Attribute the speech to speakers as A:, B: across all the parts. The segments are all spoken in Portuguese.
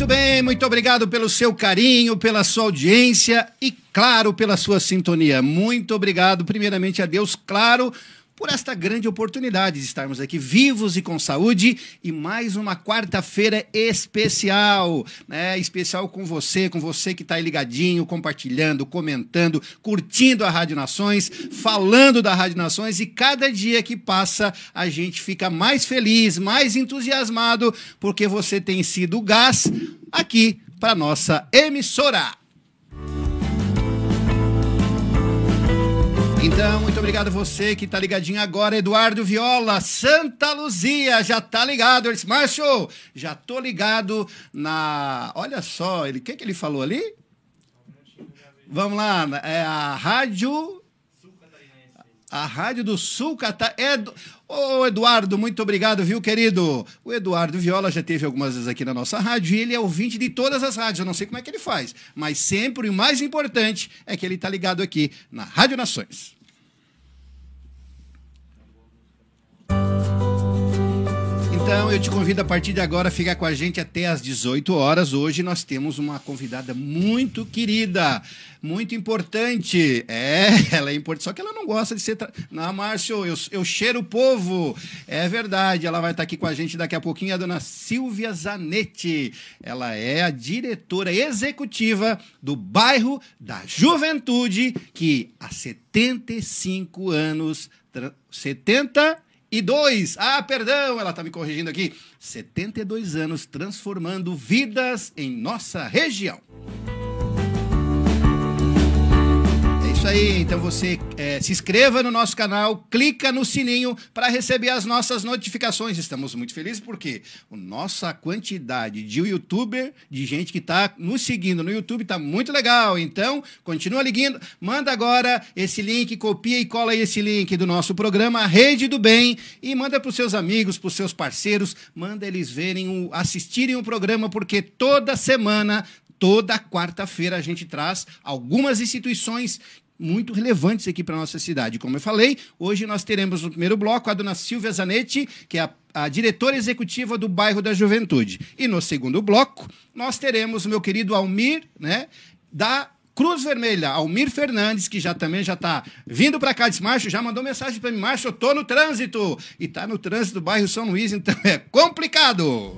A: Muito bem, muito obrigado pelo seu carinho, pela sua audiência e, claro, pela sua sintonia. Muito obrigado, primeiramente, a Deus, claro, por esta grande oportunidade de estarmos aqui vivos e com saúde e mais uma quarta-feira especial, né? Especial com você, com você que está aí ligadinho, compartilhando, comentando, curtindo a Rádio Nações, falando da Rádio Nações e cada dia que passa a gente fica mais feliz, mais entusiasmado porque você tem sido o gás aqui para nossa emissora. Então, muito obrigado a você que tá ligadinho agora, Eduardo Viola, Santa Luzia, já tá ligado, ele disse, Márcio, já tô ligado na, olha só, ele, o que que ele falou ali? Vamos lá, é a rádio, a rádio do Sul Catar, Edu... Ô, Eduardo, muito obrigado, viu, querido? O Eduardo Viola já teve algumas vezes aqui na nossa rádio e ele é ouvinte de todas as rádios. Eu não sei como é que ele faz, mas sempre o mais importante é que ele está ligado aqui na Rádio Nações. Então, eu te convido a partir de agora a ficar com a gente até às 18 horas. Hoje nós temos uma convidada muito querida, muito importante. É, ela é importante, só que ela não gosta de ser. Tra... Não, Márcio, eu, eu cheiro o povo. É verdade, ela vai estar aqui com a gente daqui a pouquinho, a dona Silvia Zanetti. Ela é a diretora executiva do bairro da Juventude, que há 75 anos. 70 e dois. Ah, perdão, ela está me corrigindo aqui. 72 anos transformando vidas em nossa região. Isso aí, então você é, se inscreva no nosso canal, clica no sininho para receber as nossas notificações. Estamos muito felizes porque a nossa quantidade de youtuber, de gente que está nos seguindo no YouTube, está muito legal. Então, continua ligando, manda agora esse link, copia e cola aí esse link do nosso programa Rede do Bem e manda para os seus amigos, para os seus parceiros, manda eles verem, o, assistirem o programa, porque toda semana toda quarta-feira a gente traz algumas instituições muito relevantes aqui para a nossa cidade. Como eu falei, hoje nós teremos no primeiro bloco a dona Silvia Zanetti, que é a, a diretora executiva do bairro da Juventude. E no segundo bloco, nós teremos o meu querido Almir, né, da Cruz Vermelha, Almir Fernandes, que já também já está vindo para cá, disse, Márcio, já mandou mensagem para mim, Márcio, eu tô no trânsito. E está no trânsito do bairro São Luís, então é complicado.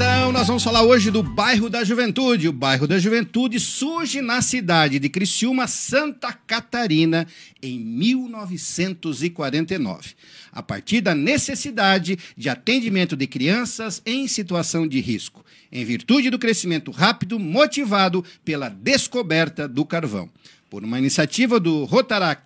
A: Então, nós vamos falar hoje do bairro da Juventude. O bairro da Juventude surge na cidade de Criciúma, Santa Catarina, em 1949, a partir da necessidade de atendimento de crianças em situação de risco, em virtude do crescimento rápido motivado pela descoberta do carvão. Por uma iniciativa do Rotaract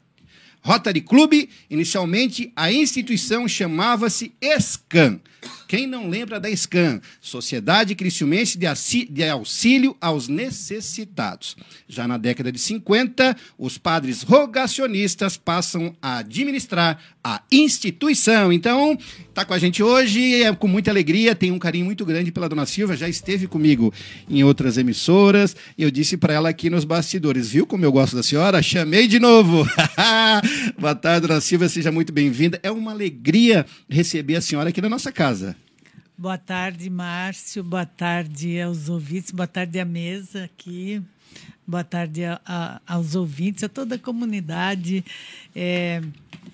A: Rotary Club, inicialmente a instituição chamava-se SCAN. Quem não lembra da SCAN? Sociedade Cristiumense de Auxílio aos Necessitados. Já na década de 50, os padres rogacionistas passam a administrar a instituição. Então, está com a gente hoje, é com muita alegria, tem um carinho muito grande pela dona Silva, já esteve comigo em outras emissoras. Eu disse para ela aqui nos bastidores, viu como eu gosto da senhora? Chamei de novo. Boa tarde, dona Silva, seja muito bem-vinda. É uma alegria receber a senhora aqui na nossa casa.
B: Boa tarde, Márcio. Boa tarde aos ouvintes. Boa tarde à mesa aqui. Boa tarde a, a, aos ouvintes, a toda a comunidade. É,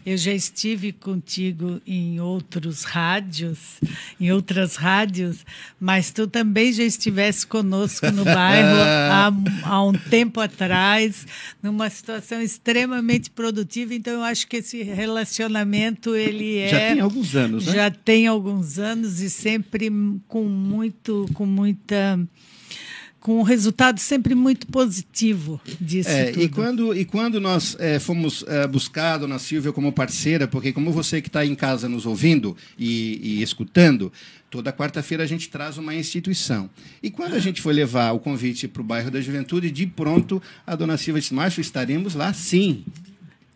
B: eu já estive contigo em outros rádios, em outras rádios, mas tu também já estivesse conosco no bairro há, há, um tempo atrás, numa situação extremamente produtiva. Então, eu acho que esse relacionamento ele é
A: já tem alguns anos, né?
B: Já tem alguns anos e sempre com muito, com muita com um resultado sempre muito positivo disso
A: é,
B: tudo.
A: E quando, e quando nós é, fomos é, buscar a dona Silvia como parceira, porque como você que está em casa nos ouvindo e, e escutando, toda quarta-feira a gente traz uma instituição. E quando a gente foi levar o convite para o bairro da Juventude, de pronto a dona Silvia disse, Márcio, estaremos lá sim.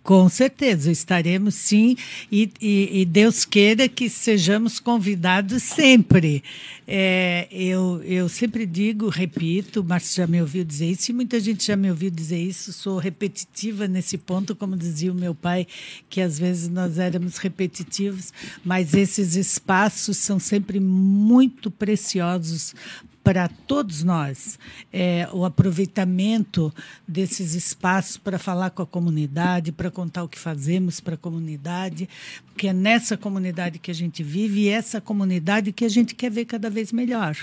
B: Com certeza, estaremos sim, e, e, e, Deus queira que sejamos convidados sempre. É, eu, eu sempre digo, repito, Márcio já me ouviu dizer isso, e muita gente já me ouviu dizer isso, sou repetitiva nesse ponto, como dizia o meu pai, que às vezes nós éramos repetitivos, mas esses espaços são sempre muito preciosos para todos nós é, o aproveitamento desses espaços para falar com a comunidade, para contar o que fazemos para a comunidade, porque é nessa comunidade que a gente vive e é essa comunidade que a gente quer ver cada vez melhor.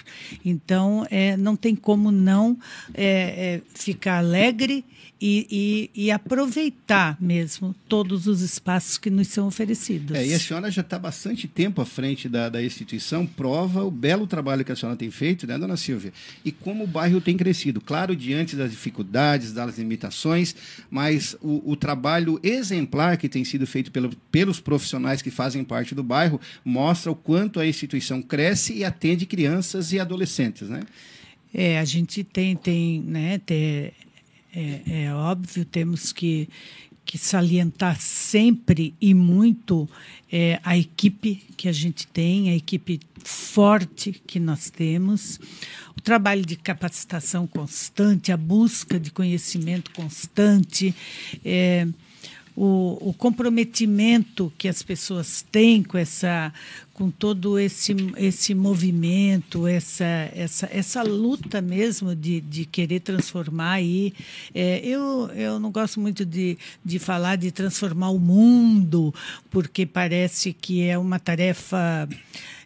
B: Então, é, não tem como não é, é ficar alegre e, e, e, aproveitar mesmo todos os espaços que nos são oferecidos.
A: É, e a senhora já está bastante tempo à frente da, da instituição, prova o belo trabalho que a senhora tem feito, né, dona Silvia? E como o bairro tem crescido. Claro, diante das dificuldades, das limitações, mas o, o trabalho exemplar que tem sido feito pelo, pelos profissionais que fazem parte do bairro mostra o quanto a instituição cresce e atende crianças e adolescentes, né?
B: É, a gente tem, tem, né, tem, é, é óbvio, temos que, que salientar sempre e muito é, a equipe que a gente tem, a equipe forte que nós temos, o trabalho de capacitação constante, a busca de conhecimento constante. É, o, o, comprometimento que as pessoas têm com essa com todo esse, esse movimento, essa, essa, essa luta mesmo de, de querer transformar aí. É, eu, eu não gosto muito de, de falar de transformar o mundo, porque parece que é uma tarefa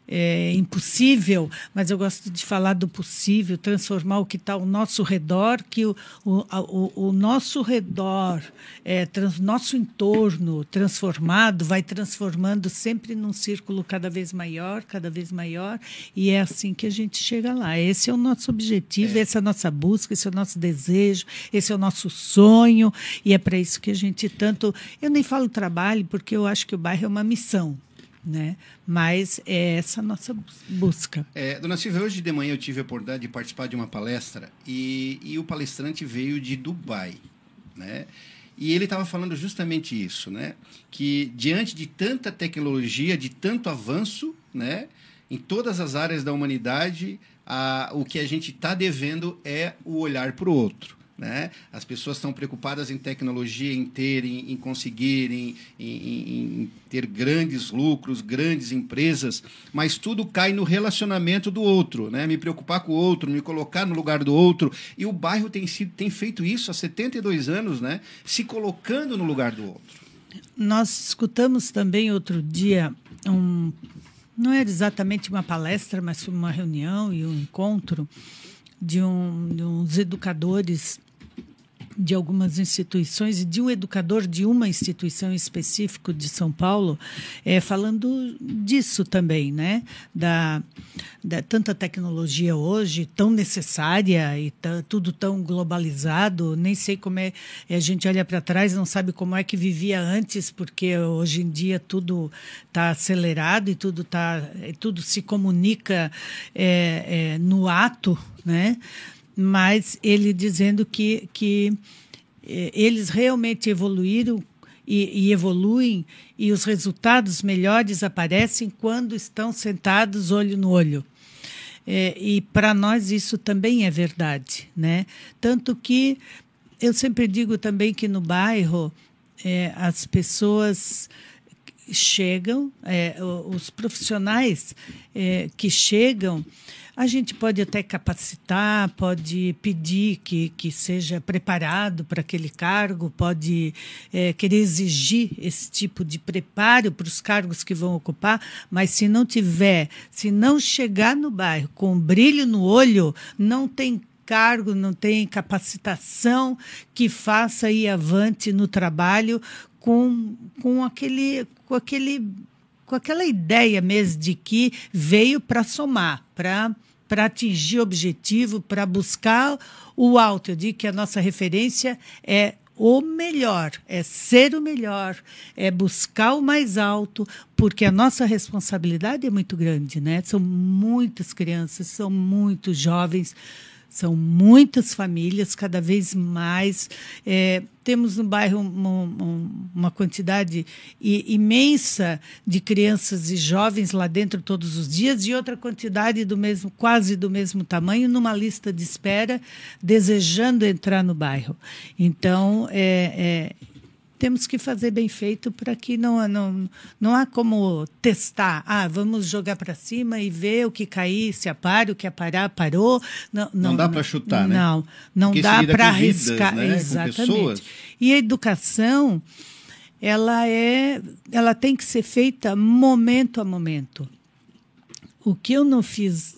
B: é, impossível, mas eu gosto de falar do possível, transformar o que está ao nosso redor, que o, o, o nosso redor, é, trans, nosso entorno transformado, vai transformando sempre num círculo cada vez maior, cada vez maior, e é assim que a gente chega lá. Esse é o nosso objetivo, é. essa é a nossa busca, esse é o nosso desejo, esse é o nosso sonho, e é para isso que a gente tanto. Eu nem falo trabalho, porque eu acho que o bairro é uma missão né? Mas é essa a nossa busca.
A: É, dona Silvia, hoje de manhã eu tive a oportunidade de participar de uma palestra e, e o palestrante veio de Dubai, né? E ele estava falando justamente isso, né? Que diante de tanta tecnologia, de tanto avanço, né? Em todas as áreas da humanidade, a, o que a gente está devendo é o olhar para o outro. Né? As pessoas estão preocupadas em tecnologia, em terem, em conseguirem, em, em, ter grandes lucros, grandes empresas, mas tudo cai no relacionamento do outro, né? Me preocupar com o outro, me colocar no lugar do outro. E o bairro tem, sido, tem feito isso há 72 anos, né? Se colocando no lugar do outro.
B: Nós escutamos também outro dia um. Não era exatamente uma palestra, mas uma reunião e um encontro de, um, de uns educadores de algumas instituições e de um educador de uma instituição específica de São Paulo, é, falando disso também, né? Da, da tanta tecnologia hoje tão necessária e tudo tão globalizado, nem sei como é. A gente olha para trás, não sabe como é que vivia antes, porque hoje em dia tudo está acelerado e tudo tá, tudo se comunica é, é, no ato, né? Mas ele dizendo que, que eh, eles realmente evoluíram e, e, evoluem e os resultados melhores aparecem quando estão sentados olho no olho. É, e para nós isso também é verdade, né? Tanto que eu sempre digo também que no bairro é, as pessoas chegam, é, os profissionais que chegam a gente pode até capacitar, pode pedir que, que seja preparado para aquele cargo, pode é, querer exigir esse tipo de preparo para os cargos que vão ocupar, mas se não tiver, se não chegar no bairro com brilho no olho, não tem cargo, não tem capacitação que faça ir avante no trabalho com, com aquele com aquele com aquela ideia mesmo de que veio para somar, para para atingir objetivo, para buscar o alto. Eu digo que a nossa referência é o melhor, é ser o melhor, é buscar o mais alto, porque a nossa responsabilidade é muito grande, né? São muitas crianças, são muitos jovens são muitas famílias, cada vez mais. É, temos no bairro uma, uma quantidade imensa de crianças e jovens lá dentro todos os dias e outra quantidade do mesmo, quase do mesmo tamanho, numa lista de espera, desejando entrar no bairro. Então, é, é temos que fazer bem feito para que não, não, não há como testar. Ah, vamos jogar para cima e ver o que cair, se apara, o que aparar, parou. Não,
A: não, não dá para chutar,
B: né? Não, não
A: Porque
B: dá para arriscar.
A: Né?
B: Exatamente. E a educação, ela é, ela tem que ser feita momento a momento. O que eu não fiz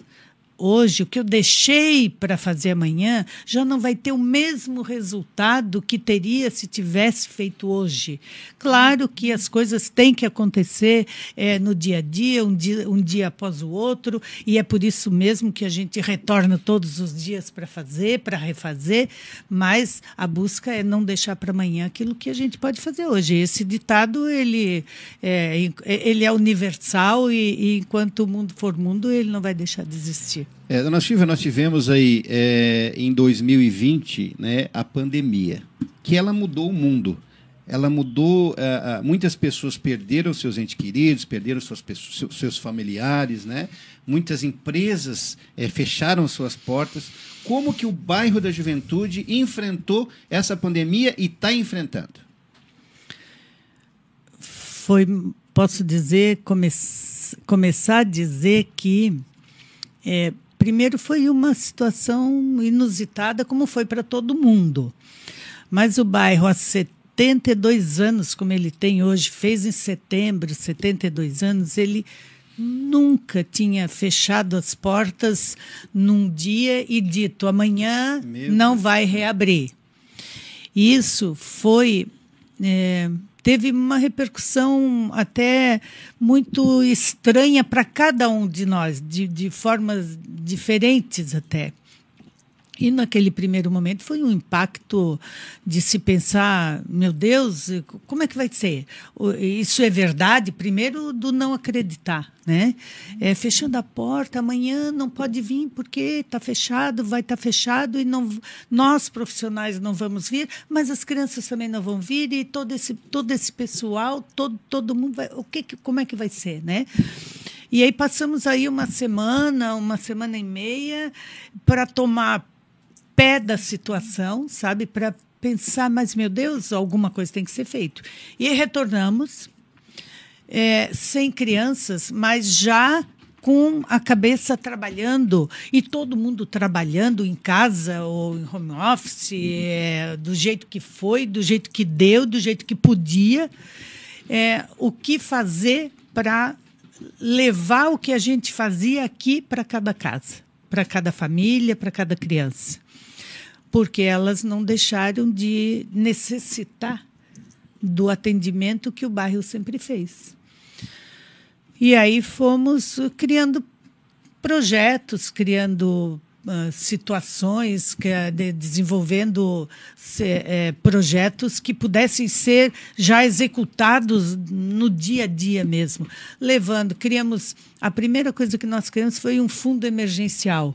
B: hoje, o que eu deixei para fazer amanhã, já não vai ter o mesmo resultado que teria se tivesse feito hoje. Claro que as coisas têm que acontecer é, no dia a dia um, dia, um dia após o outro, e é por isso mesmo que a gente retorna todos os dias para fazer, para refazer, mas a busca é não deixar para amanhã aquilo que a gente pode fazer hoje. Esse ditado, ele é, ele é universal e, e enquanto o mundo for mundo, ele não vai deixar de existir.
A: É, dona Silvia, nós tivemos aí é, em 2020 né, a pandemia, que ela mudou o mundo. Ela mudou, é, muitas pessoas perderam seus entes queridos, perderam suas pessoas, seus familiares, né? muitas empresas é, fecharam suas portas. Como que o bairro da Juventude enfrentou essa pandemia e está enfrentando?
B: Foi, posso dizer, come começar a dizer que é, primeiro foi uma situação inusitada, como foi para todo mundo. Mas o bairro, há 72 anos, como ele tem hoje, fez em setembro 72 anos, ele nunca tinha fechado as portas num dia e dito amanhã Meu não Deus. vai reabrir. Isso foi é, teve uma repercussão até muito estranha para cada um de nós, de, de formas diferentes até. E naquele primeiro momento foi um impacto de se pensar, meu Deus, como é que vai ser? Isso é verdade? Primeiro, do não acreditar, né? É, fechando a porta, amanhã não pode vir porque está fechado, vai estar tá fechado e não, nós profissionais não vamos vir, mas as crianças também não vão vir e todo esse, todo esse pessoal, todo, todo mundo vai, o que, como é que vai ser, né? E aí passamos aí uma semana, uma semana e meia para tomar pé da situação, sabe? Para pensar, mas meu Deus, alguma coisa tem que ser feito. E retornamos é, sem crianças, mas já com a cabeça trabalhando e todo mundo trabalhando em casa ou em home office, é, do jeito que foi, do jeito que deu, do jeito que podia. É, o que fazer para levar o que a gente fazia aqui para cada casa, para cada família, para cada criança. Porque elas não deixaram de necessitar do atendimento que o bairro sempre fez. E aí fomos criando projetos, criando uh, situações, que, de, desenvolvendo se, eh, projetos que pudessem ser já executados no dia a dia mesmo. Levando, criamos. A primeira coisa que nós criamos foi um fundo emergencial.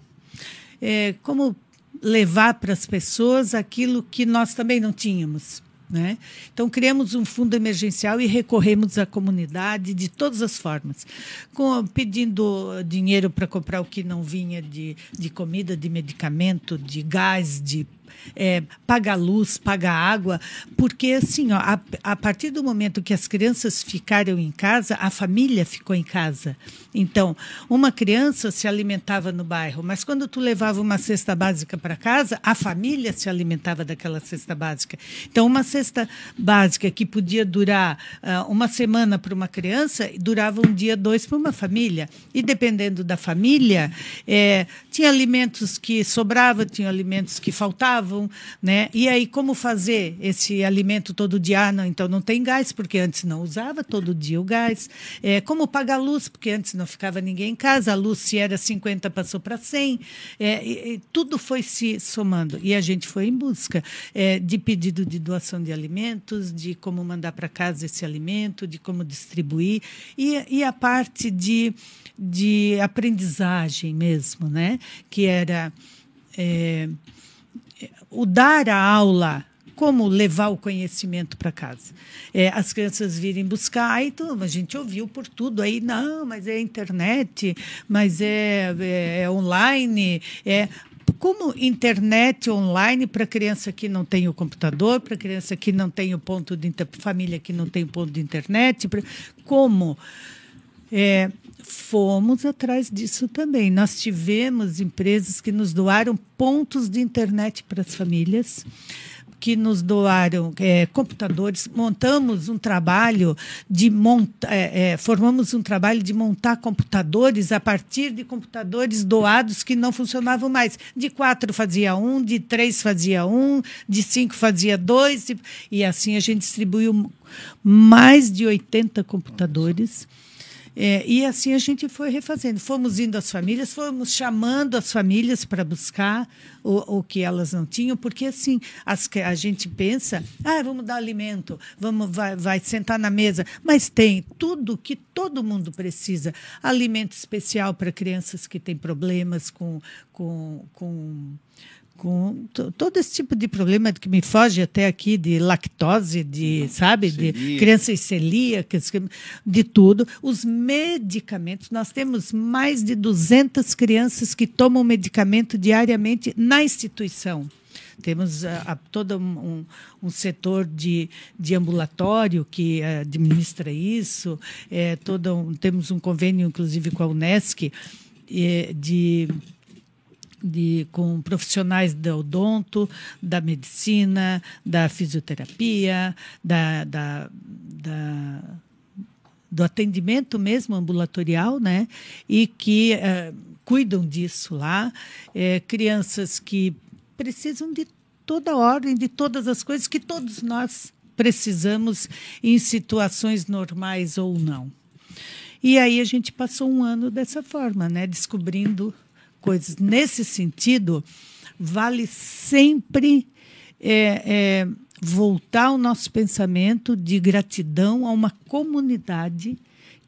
B: É, como levar para as pessoas aquilo que nós também não tínhamos. Né? Então, criamos um fundo emergencial e recorremos à comunidade de todas as formas, com, pedindo dinheiro para comprar o que não vinha de, de comida, de medicamento, de gás, de é, paga luz, paga água, porque assim, ó, a, a, partir do momento que as crianças ficaram em casa, a família ficou em casa. Então, uma criança se alimentava no bairro, mas quando tu levava uma cesta básica para casa, a família se alimentava daquela cesta básica. Então, uma cesta básica que podia durar uh, uma semana para uma criança, durava um dia, dois para uma família. E dependendo da família, é, tinha alimentos que sobravam, tinha alimentos que faltavam né? E aí como fazer esse alimento todo dia? Ah, não, então não tem gás porque antes não usava todo dia o gás. É, como pagar luz porque antes não ficava ninguém em casa. A luz se era 50 passou para 100. É, e, e tudo foi se somando e a gente foi em busca é, de pedido de doação de alimentos, de como mandar para casa esse alimento, de como distribuir e, e a parte de, de aprendizagem mesmo, né? Que era é, o dar a aula como levar o conhecimento para casa. É, as crianças virem buscar, aí então, a gente ouviu por tudo aí, não, mas é internet, mas é, é, é online, é como internet online para criança que não tem o computador, para criança que não tem o ponto de família que não tem o ponto de internet, pra, como é, fomos atrás disso também. Nós tivemos empresas que nos doaram pontos de internet para as famílias que nos doaram é, computadores, montamos um trabalho de montar, é, é, formamos um trabalho de montar computadores a partir de computadores doados que não funcionavam mais. De quatro fazia um, de três fazia um, de cinco fazia dois, e, e assim a gente distribuiu mais de 80 computadores. É, e assim a gente foi refazendo. Fomos indo às famílias, fomos chamando as famílias para buscar o, o que elas não tinham, porque assim as, a gente pensa, ah, vamos dar alimento, vamos vai, vai sentar na mesa, mas tem tudo que todo mundo precisa. Alimento especial para crianças que têm problemas com, com, com com todo esse tipo de problema que me foge até aqui de lactose, de, sabe, de crianças celíacas, de tudo. Os medicamentos, nós temos mais de 200 crianças que tomam medicamento diariamente na instituição. Temos a, a, todo um, um, setor de, de ambulatório que administra isso, é, todo um, temos um convênio, inclusive, com a Unesc, é, de de, com profissionais do odonto, da medicina, da fisioterapia, da, da, da do atendimento mesmo ambulatorial, né? E que uh, cuidam disso lá, é, crianças que precisam de toda a ordem, de todas as coisas que todos nós precisamos em situações normais ou não. E aí a gente passou um ano dessa forma, né? Descobrindo coisas. Nesse sentido, vale sempre é, é, voltar o nosso pensamento de gratidão a uma comunidade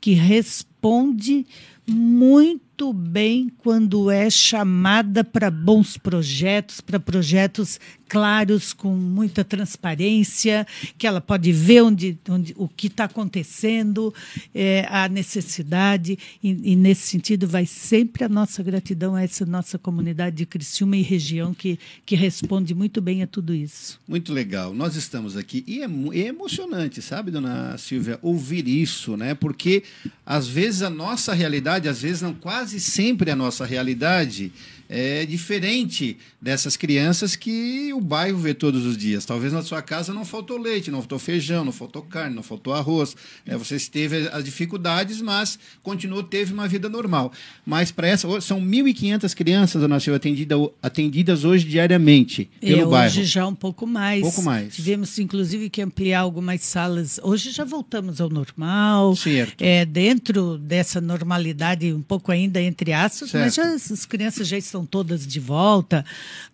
B: que responde muito bem quando é chamada para bons projetos, para projetos claros, com muita transparência, que ela pode ver onde, onde o que está acontecendo, é, a necessidade, e, e, nesse sentido vai sempre a nossa gratidão a essa nossa comunidade de Criciúma e região que, que responde muito bem a tudo isso.
A: Muito legal. Nós estamos aqui e é, é emocionante, sabe, dona Silvia, ouvir isso, né? Porque às vezes a nossa realidade, às vezes não, quase sempre a nossa realidade é diferente dessas crianças que o bairro vê todos os dias. Talvez na sua casa não faltou leite, não faltou feijão, não faltou carne, não faltou arroz. É, você teve as dificuldades, mas continuou, teve uma vida normal. Mas para essa, são 1.500 crianças, dona Silvia, atendida, atendidas hoje diariamente pelo
B: é,
A: bairro.
B: Hoje já um pouco mais.
A: Pouco mais.
B: Tivemos, inclusive, que ampliar algumas salas. Hoje já voltamos ao normal.
A: Certo.
B: É, dentro dessa normalidade, um pouco ainda entre aspas, mas já, as crianças já estão todas de volta,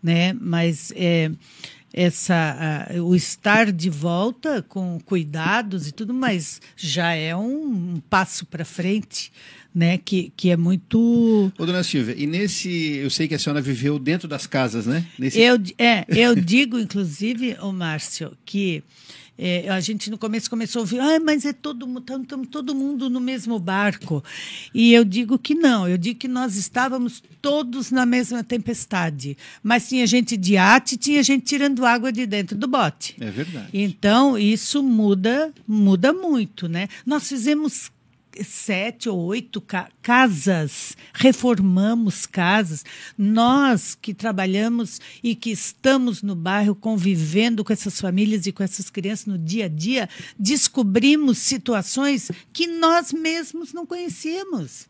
B: né? Mas é, essa, o estar de volta com cuidados e tudo, mas já é um, um passo para frente, né? Que, que é muito
A: Ô, dona Silvia, e nesse. Eu sei que a senhora viveu dentro das casas, né? Nesse,
B: Eu, é, eu digo, inclusive, o Márcio, que é, a gente no começo começou a ouvir, ah, mas é todo, tam- todo mundo no mesmo barco. E eu digo que não, eu digo que nós estávamos todos na mesma tempestade. Mas tinha gente de ate, tinha gente tirando água de dentro do bote.
A: É verdade.
B: Então, isso muda, muda muito, né? Nós fizemos sete ou oito ca- casas, reformamos casas. Nós que trabalhamos e que estamos no bairro convivendo com essas famílias e com essas crianças no dia a dia, descobrimos situações que nós mesmos não conhecíamos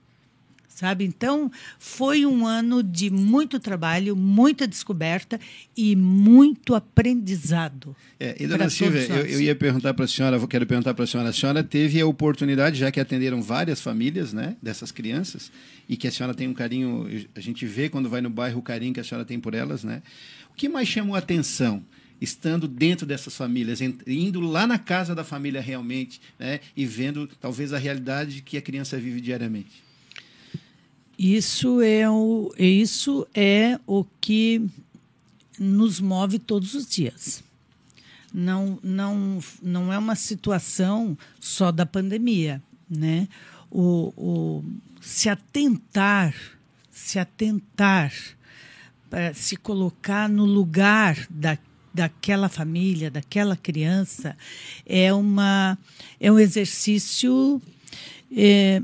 B: sabe? Então, foi um ano de muito trabalho, muita descoberta e muito aprendizado.
A: É, e dona Silvia, eu, eu ia perguntar para a senhora, quero perguntar para a senhora, a senhora teve a oportunidade, já que atenderam várias famílias, né, dessas crianças, e que a senhora tem um carinho, a gente vê quando vai no bairro o carinho que a senhora tem por elas, né? O que mais chamou a atenção? Estando dentro dessas famílias, indo lá na casa da família realmente, né? E vendo talvez a realidade que a criança vive diariamente.
B: Isso é o, isso é o que nos move todos os dias. Não, não, não é uma situação só da pandemia, né? O, o, se atentar, se atentar para se colocar no lugar da, daquela família, daquela criança, é, uma, é um exercício é,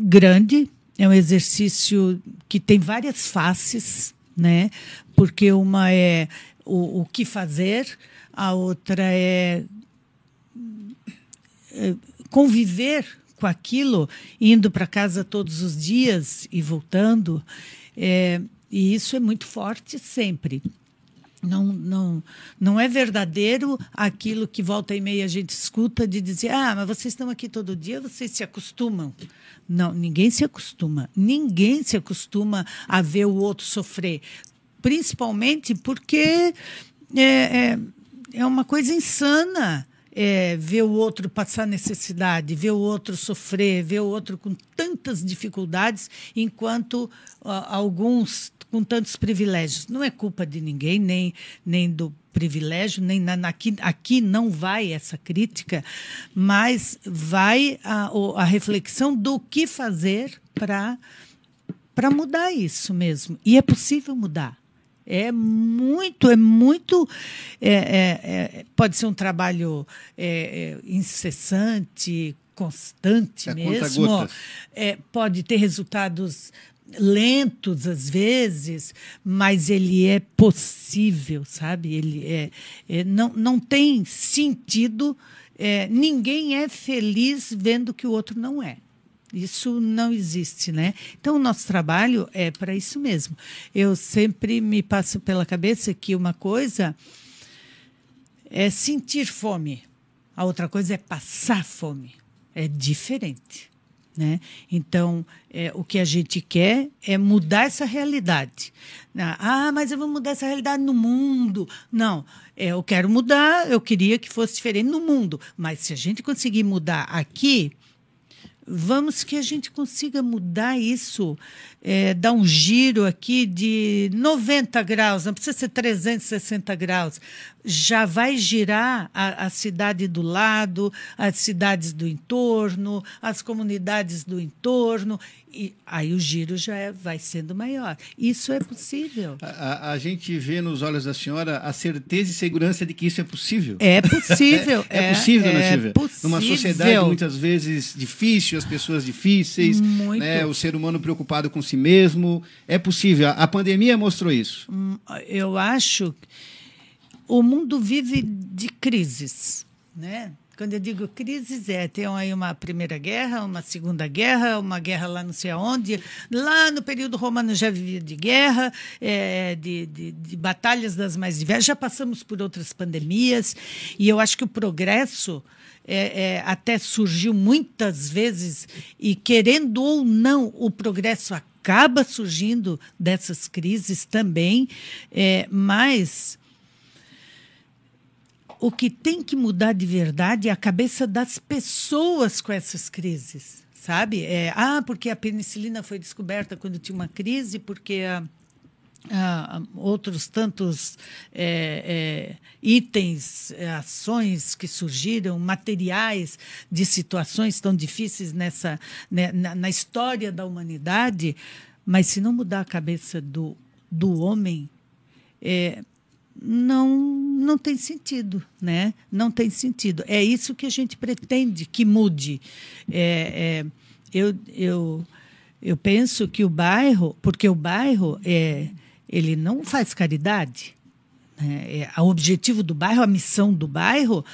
B: grande, é um exercício que tem várias faces, né? Porque uma é o, o que fazer, a outra é, é conviver com aquilo, indo para casa todos os dias e voltando. É, e isso é muito forte sempre. Não, não, não é verdadeiro aquilo que volta e meia a gente escuta de dizer, ah, mas vocês estão aqui todo dia, vocês se acostumam. Não, ninguém se acostuma. Ninguém se acostuma a ver o outro sofrer. Principalmente porque é, é, é uma coisa insana é, ver o outro passar necessidade, ver o outro sofrer, ver o outro com tantas dificuldades, enquanto ó, alguns com tantos privilégios. Não é culpa de ninguém, nem, nem do privilégio, nem na, na- aqui, aqui não vai essa crítica, mas vai a, a reflexão do que fazer para mudar isso mesmo. E é possível mudar. É muito, é muito. é, é, é, pode ser um trabalho é, é, incessante, constante mesmo. pode ter resultados lentos às vezes, mas ele é possível, sabe? Ele é, é- não, não tem sentido. é, ninguém é feliz vendo que o outro não é. Isso não existe, né? Então, o nosso trabalho é para isso mesmo. Eu sempre me passo pela cabeça que uma coisa é sentir fome, a outra coisa é passar fome. É diferente. Né? Então, é, o que a gente quer é mudar essa realidade. Ah, mas eu vou mudar essa realidade no mundo. Não, é, eu quero mudar, eu queria que fosse diferente no mundo. Mas se a gente conseguir mudar aqui, vamos que a gente consiga mudar isso, é, dar um giro aqui de 90 graus, não precisa ser 360 graus, já vai girar a, a cidade do lado, as cidades do entorno, as comunidades do entorno, E aí o giro já é, vai sendo maior. Isso é possível.
A: A, a, a, gente vê nos olhos da senhora a certeza e segurança de que isso é possível.
B: É possível.
A: é, é, possível, é, Silvia? Possível. Numa sociedade muitas vezes difícil, as pessoas difíceis, né, o ser humano preocupado com si mesmo. É possível. A pandemia mostrou isso. Hum,
B: eu acho. O mundo vive de crises, né? Quando eu digo crises, é, tem aí uma primeira guerra, uma segunda guerra, uma guerra lá não sei aonde. Lá no período romano já vivia de guerra, é, de, de, de, batalhas das mais diversas. Já passamos por outras pandemias. E eu acho que o progresso é, é, até surgiu muitas vezes, e querendo ou não, o progresso acaba surgindo dessas crises também, é, mas o que tem que mudar de verdade é a cabeça das pessoas com essas crises, sabe? É, ah, porque a penicilina foi descoberta quando tinha uma crise, porque a, a, outros tantos é, é, itens, é, ações que surgiram, materiais de situações tão difíceis nessa, né, na, na história da humanidade, mas se não mudar a cabeça do, do homem, é, não não tem sentido, né? Não tem sentido. É isso que a gente pretende que mude. É, é, eu, eu, eu penso que o bairro, porque o bairro é, ele não faz caridade. Né? É, o objetivo do bairro, a missão do bairro,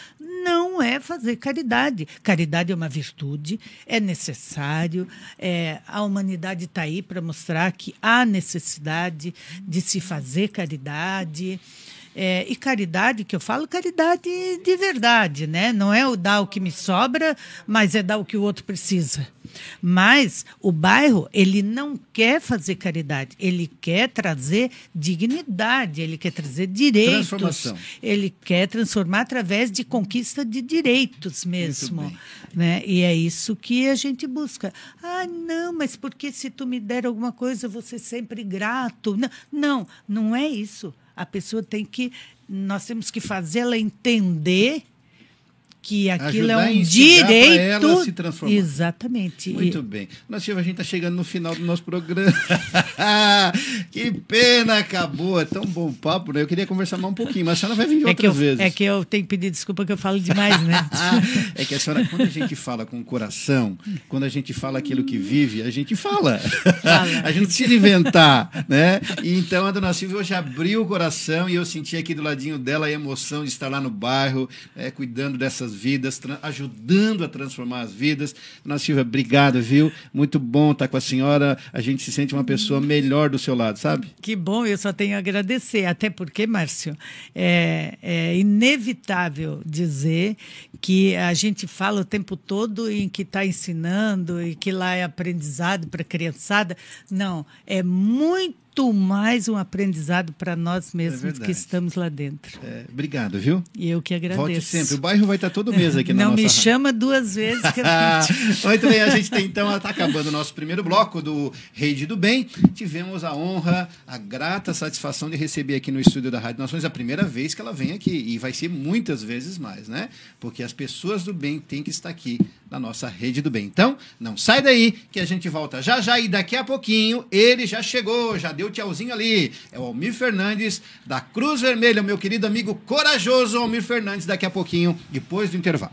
B: não é fazer caridade. Caridade é uma virtude, é necessário. É, a humanidade está aí para mostrar que há necessidade de se fazer caridade. É, e caridade, que eu falo, caridade de verdade, né? Não é o dar o que me sobra, mas é dar o que o outro precisa. Mas o bairro, ele não quer fazer caridade, ele quer trazer dignidade, ele quer trazer direitos. Ele quer transformar através de conquista de direitos mesmo. Né? E é isso que a gente busca. Ah, não, mas porque se tu me der alguma coisa, eu vou ser sempre grato. Não, não, não é isso. A pessoa tem que. Nós temos que fazê-la entender que aquilo é Ajudar é um direito.
A: Ela se transformar.
B: Exatamente.
A: Muito bem. Silvia, a gente está chegando no final do nosso programa. que pena, acabou. É tão bom papo, né? Eu queria conversar mais um pouquinho, mas a senhora vai vir é outras
B: eu,
A: vezes.
B: É que eu tenho que pedir desculpa que eu falo demais, né?
A: é que a senhora, quando a gente fala com o coração, quando a gente fala aquilo que vive, a gente fala. fala. a gente não precisa inventar, né? E então a dona Silvia hoje abriu o coração e eu senti aqui do ladinho dela a emoção de estar lá no bairro, é, cuidando dessas vidas, ajudando a transformar as vidas. Dona Silvia, obrigado, viu? Muito bom estar com a senhora. A gente se sente uma pessoa melhor do seu lado, sabe?
B: Que bom, eu só tenho a agradecer. Até porque, Márcio, é, é inevitável dizer que a gente fala o tempo todo em que está ensinando e que lá é aprendizado para a criançada. Não, é muito muito mais um aprendizado para nós mesmos é que estamos lá dentro.
A: É, obrigado, viu?
B: E eu que agradeço. Volte
A: sempre. O bairro vai estar todo mês aqui na
B: Não
A: nossa
B: me chama duas vezes. Que
A: eu... Muito bem, a gente tem então, está acabando o nosso primeiro bloco do Rede do Bem. Tivemos a honra, a grata satisfação de receber aqui no estúdio da Rádio Nações a primeira vez que ela vem aqui. E vai ser muitas vezes mais, né? Porque as pessoas do bem têm que estar aqui na nossa Rede do Bem. Então, não sai daí que a gente volta já já e daqui a pouquinho ele já chegou, já deu deu tchauzinho ali. É o Almir Fernandes, da Cruz Vermelha, meu querido amigo corajoso Almir Fernandes, daqui a pouquinho, depois do intervalo.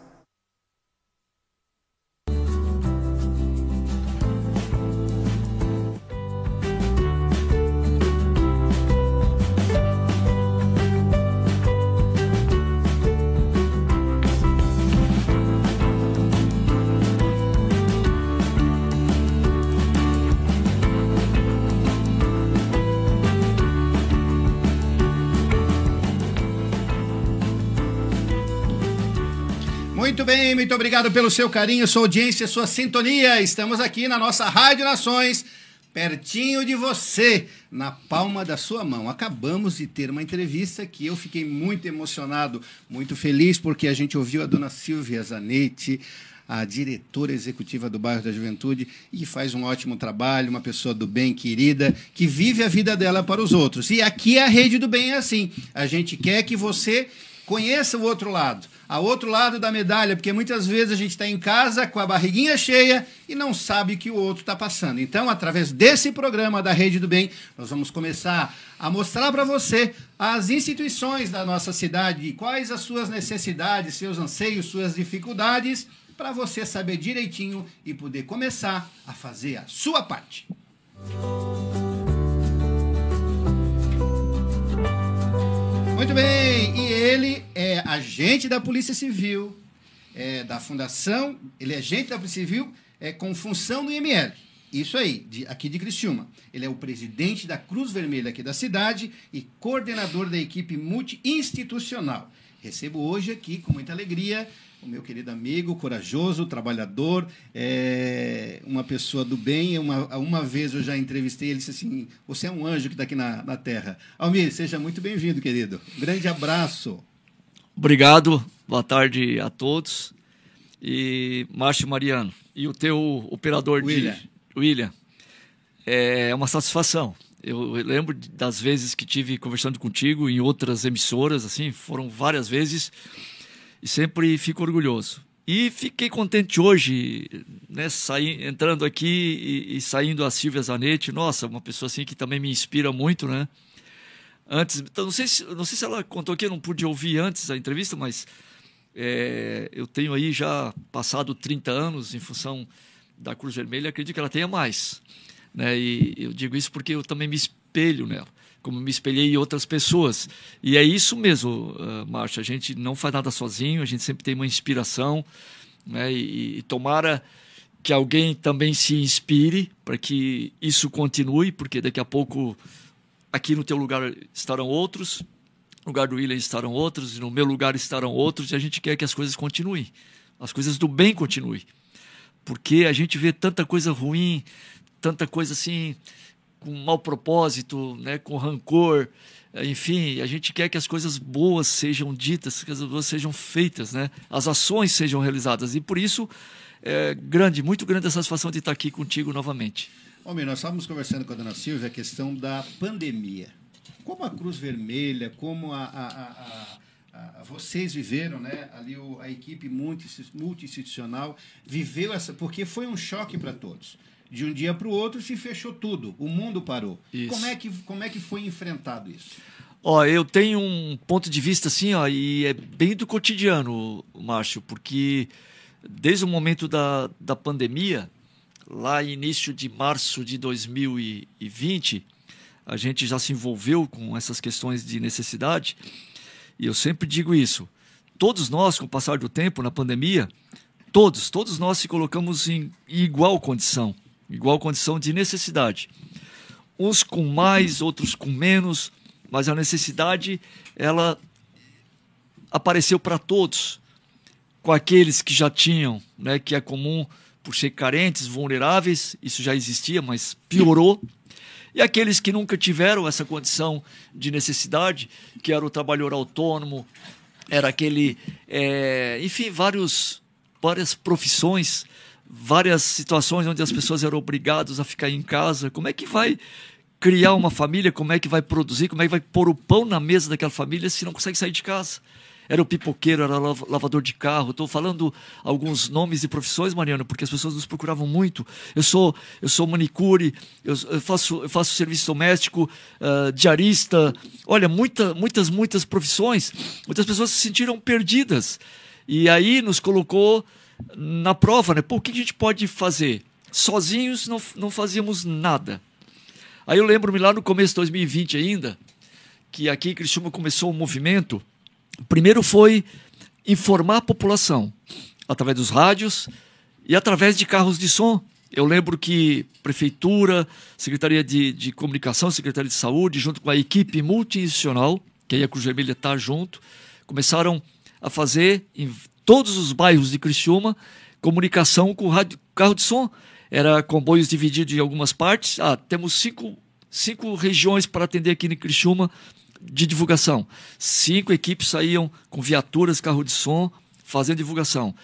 A: Muito bem, muito obrigado pelo seu carinho, sua audiência, sua sintonia. Estamos aqui na nossa Rádio Nações, pertinho de você, na palma da sua mão. Acabamos de ter uma entrevista que eu fiquei muito emocionado, muito feliz, porque a gente ouviu a dona Silvia Zanetti, a diretora executiva do Bairro da Juventude, e faz um ótimo trabalho, uma pessoa do bem, querida, que vive a vida dela para os outros. E aqui a Rede do Bem é assim. A gente quer que você conheça o outro lado a outro lado da medalha, porque muitas vezes a gente está em casa com a barriguinha cheia e não sabe o que o outro está passando. Então, através desse programa da Rede do Bem, nós vamos começar a mostrar para você as instituições da nossa cidade, quais as suas necessidades, seus anseios, suas dificuldades, para você saber direitinho e poder começar a fazer a sua parte. Muito bem, e ele é agente da Polícia Civil, é, da Fundação, ele é agente da Polícia Civil é, com função no IML. Isso aí, de, aqui de Criciúma. Ele é o presidente da Cruz Vermelha aqui da cidade e coordenador da equipe multi-institucional. Recebo hoje aqui, com muita alegria, o meu querido amigo, corajoso, trabalhador, é uma pessoa do bem. Uma, uma vez eu já entrevistei ele disse assim: Você é um anjo que está aqui na, na terra. Almir, seja muito bem-vindo, querido. Grande abraço.
C: Obrigado, boa tarde a todos. E Márcio Mariano, e o teu operador
A: William.
C: de William, é uma satisfação. Eu lembro das vezes que tive conversando contigo em outras emissoras, assim, foram várias vezes e sempre fico orgulhoso. E fiquei contente hoje, né, entrando aqui e, e, saindo a Silvia Zanetti, nossa, uma pessoa assim que também me inspira muito, né? Antes, então, não sei se, não sei se ela contou aqui, eu não pude ouvir antes a entrevista, mas é, eu tenho aí já passado 30 anos em função da Cruz Vermelha, acredito que ela tenha mais, né? E eu digo isso porque eu também me espelho nela como me espelhei em outras pessoas. E é isso mesmo, uh, Márcio, a gente não faz nada sozinho, a gente sempre tem uma inspiração, né? e, e tomara que alguém também se inspire para que isso continue, porque daqui a pouco aqui no teu lugar estarão outros, no lugar do William estarão outros, no meu lugar estarão outros, e a gente quer que as coisas continuem, as coisas do bem continuem. Porque a gente vê tanta coisa ruim, tanta coisa assim, com mau propósito, né, com rancor. Enfim, a gente quer que as coisas boas sejam ditas, que as boas sejam feitas, né? as ações sejam realizadas. E por isso, é grande, muito grande a satisfação de estar aqui contigo novamente.
A: Homem, nós estávamos conversando com a dona Silvia a questão da pandemia. Como a Cruz Vermelha, como a, a, a, ah, vocês viveram, né? Ali o, a equipe multi, multi-institucional viveu essa, porque foi um choque para todos. De um dia para o outro se fechou tudo, o mundo parou.
C: Isso.
A: Como é que como é que foi enfrentado isso?
C: Ó, eu tenho um ponto de vista assim, ó, e é bem do cotidiano, Márcio, porque desde o momento da, da pandemia, lá início de março de 2020, a gente já se envolveu com essas questões de necessidade, e eu sempre digo isso. Todos nós, com o passar do tempo, na pandemia, todos, todos nós se colocamos em igual condição, igual condição de necessidade. Uns com mais, outros com menos, mas a necessidade ela apareceu para todos, com aqueles que já tinham, né, que é comum por ser carentes, vulneráveis, isso já existia, mas piorou. E aqueles que nunca tiveram essa condição de necessidade, que era o trabalhador autônomo, era aquele, é, enfim, vários, várias profissões, várias situações onde as pessoas eram obrigadas a ficar em casa. Como é que vai criar uma família, como é que vai produzir, como é que vai pôr o pão na mesa daquela família se não consegue sair de casa. Era o pipoqueiro, era o lavador de carro. Estou falando alguns nomes de profissões, Mariano, porque as pessoas nos procuravam muito. Eu sou, eu sou manicure, eu, eu faço, eu faço serviço doméstico, uh, diarista. Olha, muita, muitas, muitas profissões. Muitas pessoas se sentiram perdidas. E aí nos colocou na prova, né? Pô, o que a gente pode fazer? Sozinhos não, não fazíamos nada. Aí eu lembro-me lá no começo de 2020 ainda, que aqui em Criciúma começou um movimento. Primeiro foi informar a população através dos rádios e através de carros de som. Eu lembro que Prefeitura, Secretaria de, de Comunicação, Secretaria de Saúde, junto com a equipe multi-institucional, que aí a Cruz Vermelha está junto, começaram a fazer em todos os bairros de Criciúma comunicação com rádio, carro de som era comboios divididos em algumas partes. Ah, temos cinco, cinco regiões para atender aqui em Criciúma de divulgação. Cinco equipes saíam com viaturas, carro de som, fazendo divulgação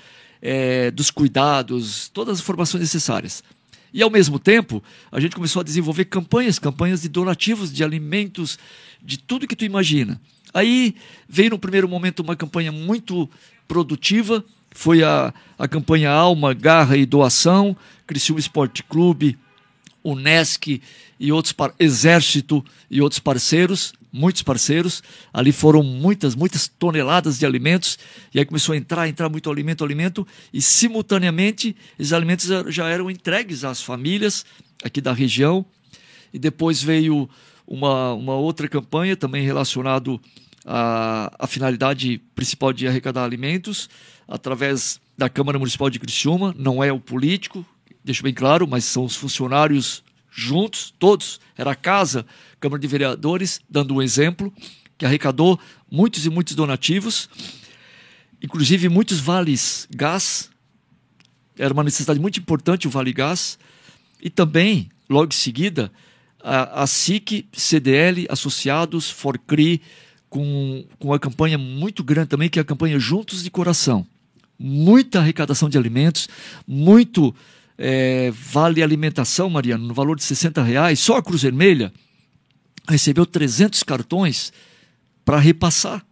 C: é, dos cuidados, todas as informações necessárias. E ao mesmo tempo, a gente começou a desenvolver campanhas, campanhas de donativos, de alimentos, de tudo que tu imagina. Aí veio no primeiro momento uma campanha muito produtiva, foi a, a campanha Alma, Garra e Doação, Criciúma Esporte Clube, Unesc e outros Exército e outros parceiros, muitos parceiros. Ali foram muitas, muitas toneladas de alimentos e aí começou a entrar, entrar muito alimento, alimento e simultaneamente esses alimentos já eram entregues às famílias aqui da região. E depois veio uma, uma outra campanha também relacionado à, à finalidade principal de arrecadar alimentos através da Câmara Municipal de Criciúma, não é o político, deixo bem claro, mas são os funcionários juntos, todos, era a casa, Câmara de Vereadores, dando um exemplo, que arrecadou muitos e muitos donativos, inclusive muitos vales gás, era uma necessidade muito importante o Vale Gás, e também, logo em seguida, a, a SIC, CDL, associados, Forcri, com, com uma campanha muito grande também, que é a campanha Juntos de Coração muita arrecadação de alimentos, muito é, vale alimentação, Mariano, no valor de 60 reais. Só a Cruz Vermelha recebeu 300 cartões para repassar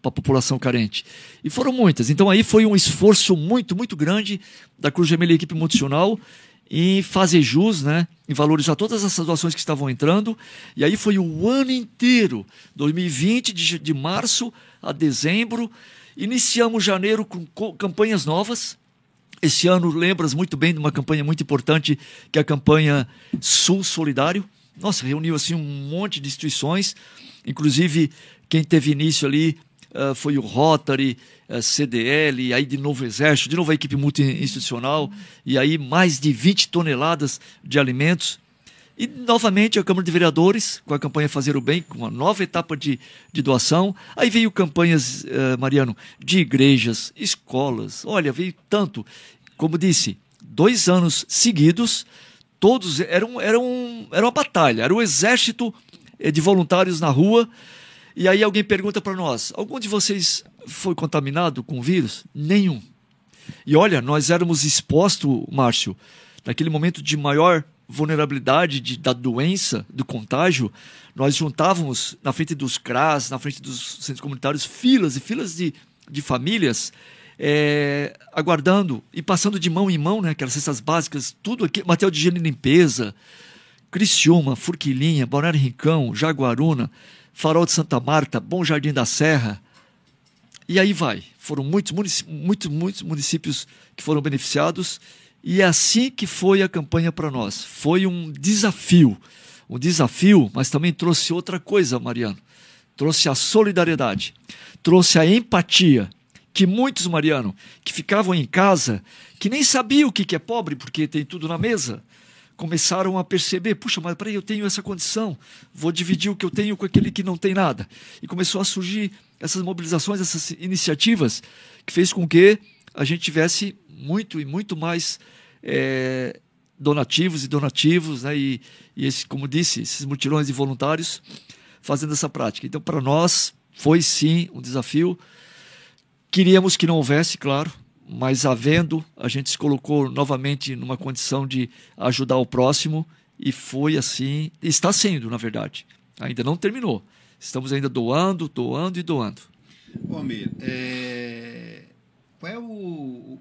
C: para a população carente. E foram muitas. Então aí foi um esforço muito, muito grande da Cruz Vermelha Equipe Multicional em fazer jus, né, em valorizar todas essas doações que estavam entrando. E aí foi o ano inteiro, 2020, de, de março a dezembro, Iniciamos janeiro com campanhas novas. Esse ano lembras muito bem de uma campanha muito importante, que é a campanha Sul Solidário. Nossa, reuniu assim um monte de instituições, inclusive quem teve início ali uh, foi o Rotary, CDL, aí de novo Exército, de novo a equipe multi-institucional, e aí mais de 20 toneladas de alimentos e, novamente, a Câmara de Vereadores, com a campanha Fazer o Bem, com uma nova etapa de, de doação. Aí veio campanhas, uh, Mariano, de igrejas, escolas. Olha, veio tanto. Como disse, dois anos seguidos, todos eram, eram, era uma batalha, era um exército eh, de voluntários na rua. E aí alguém pergunta para nós: algum de vocês foi contaminado com vírus? Nenhum. E olha, nós éramos expostos, Márcio, naquele momento de maior vulnerabilidade de, da doença, do contágio, nós juntávamos na frente dos CRAS, na frente dos centros comunitários, filas e filas de, de famílias é, aguardando e passando de mão em mão, né, aquelas cestas básicas, tudo aqui, material de higiene e limpeza, Criciúma, Furquilinha, Balneário Rincão, Jaguaruna, Farol de Santa Marta, Bom Jardim da Serra. E aí vai. Foram muitos, muitos, muitos municípios que foram beneficiados. E é assim que foi a campanha para nós. Foi um desafio. Um desafio, mas também trouxe outra coisa, Mariano. Trouxe a solidariedade, trouxe a empatia. Que muitos, Mariano, que ficavam em casa, que nem sabiam o que é pobre, porque tem tudo na mesa, começaram a perceber, puxa, mas peraí, eu tenho essa condição, vou dividir o que eu tenho com aquele que não tem nada. E começou a surgir essas mobilizações, essas iniciativas, que fez com que a gente tivesse muito e muito mais é, donativos e donativos, né? e, e esse, como disse, esses mutirões de voluntários fazendo essa prática. Então, para nós, foi sim um desafio. Queríamos que não houvesse, claro, mas havendo, a gente se colocou novamente numa condição de ajudar o próximo e foi assim, está sendo, na verdade. Ainda não terminou. Estamos ainda doando, doando e doando.
A: Bom, Mir, é... qual é o,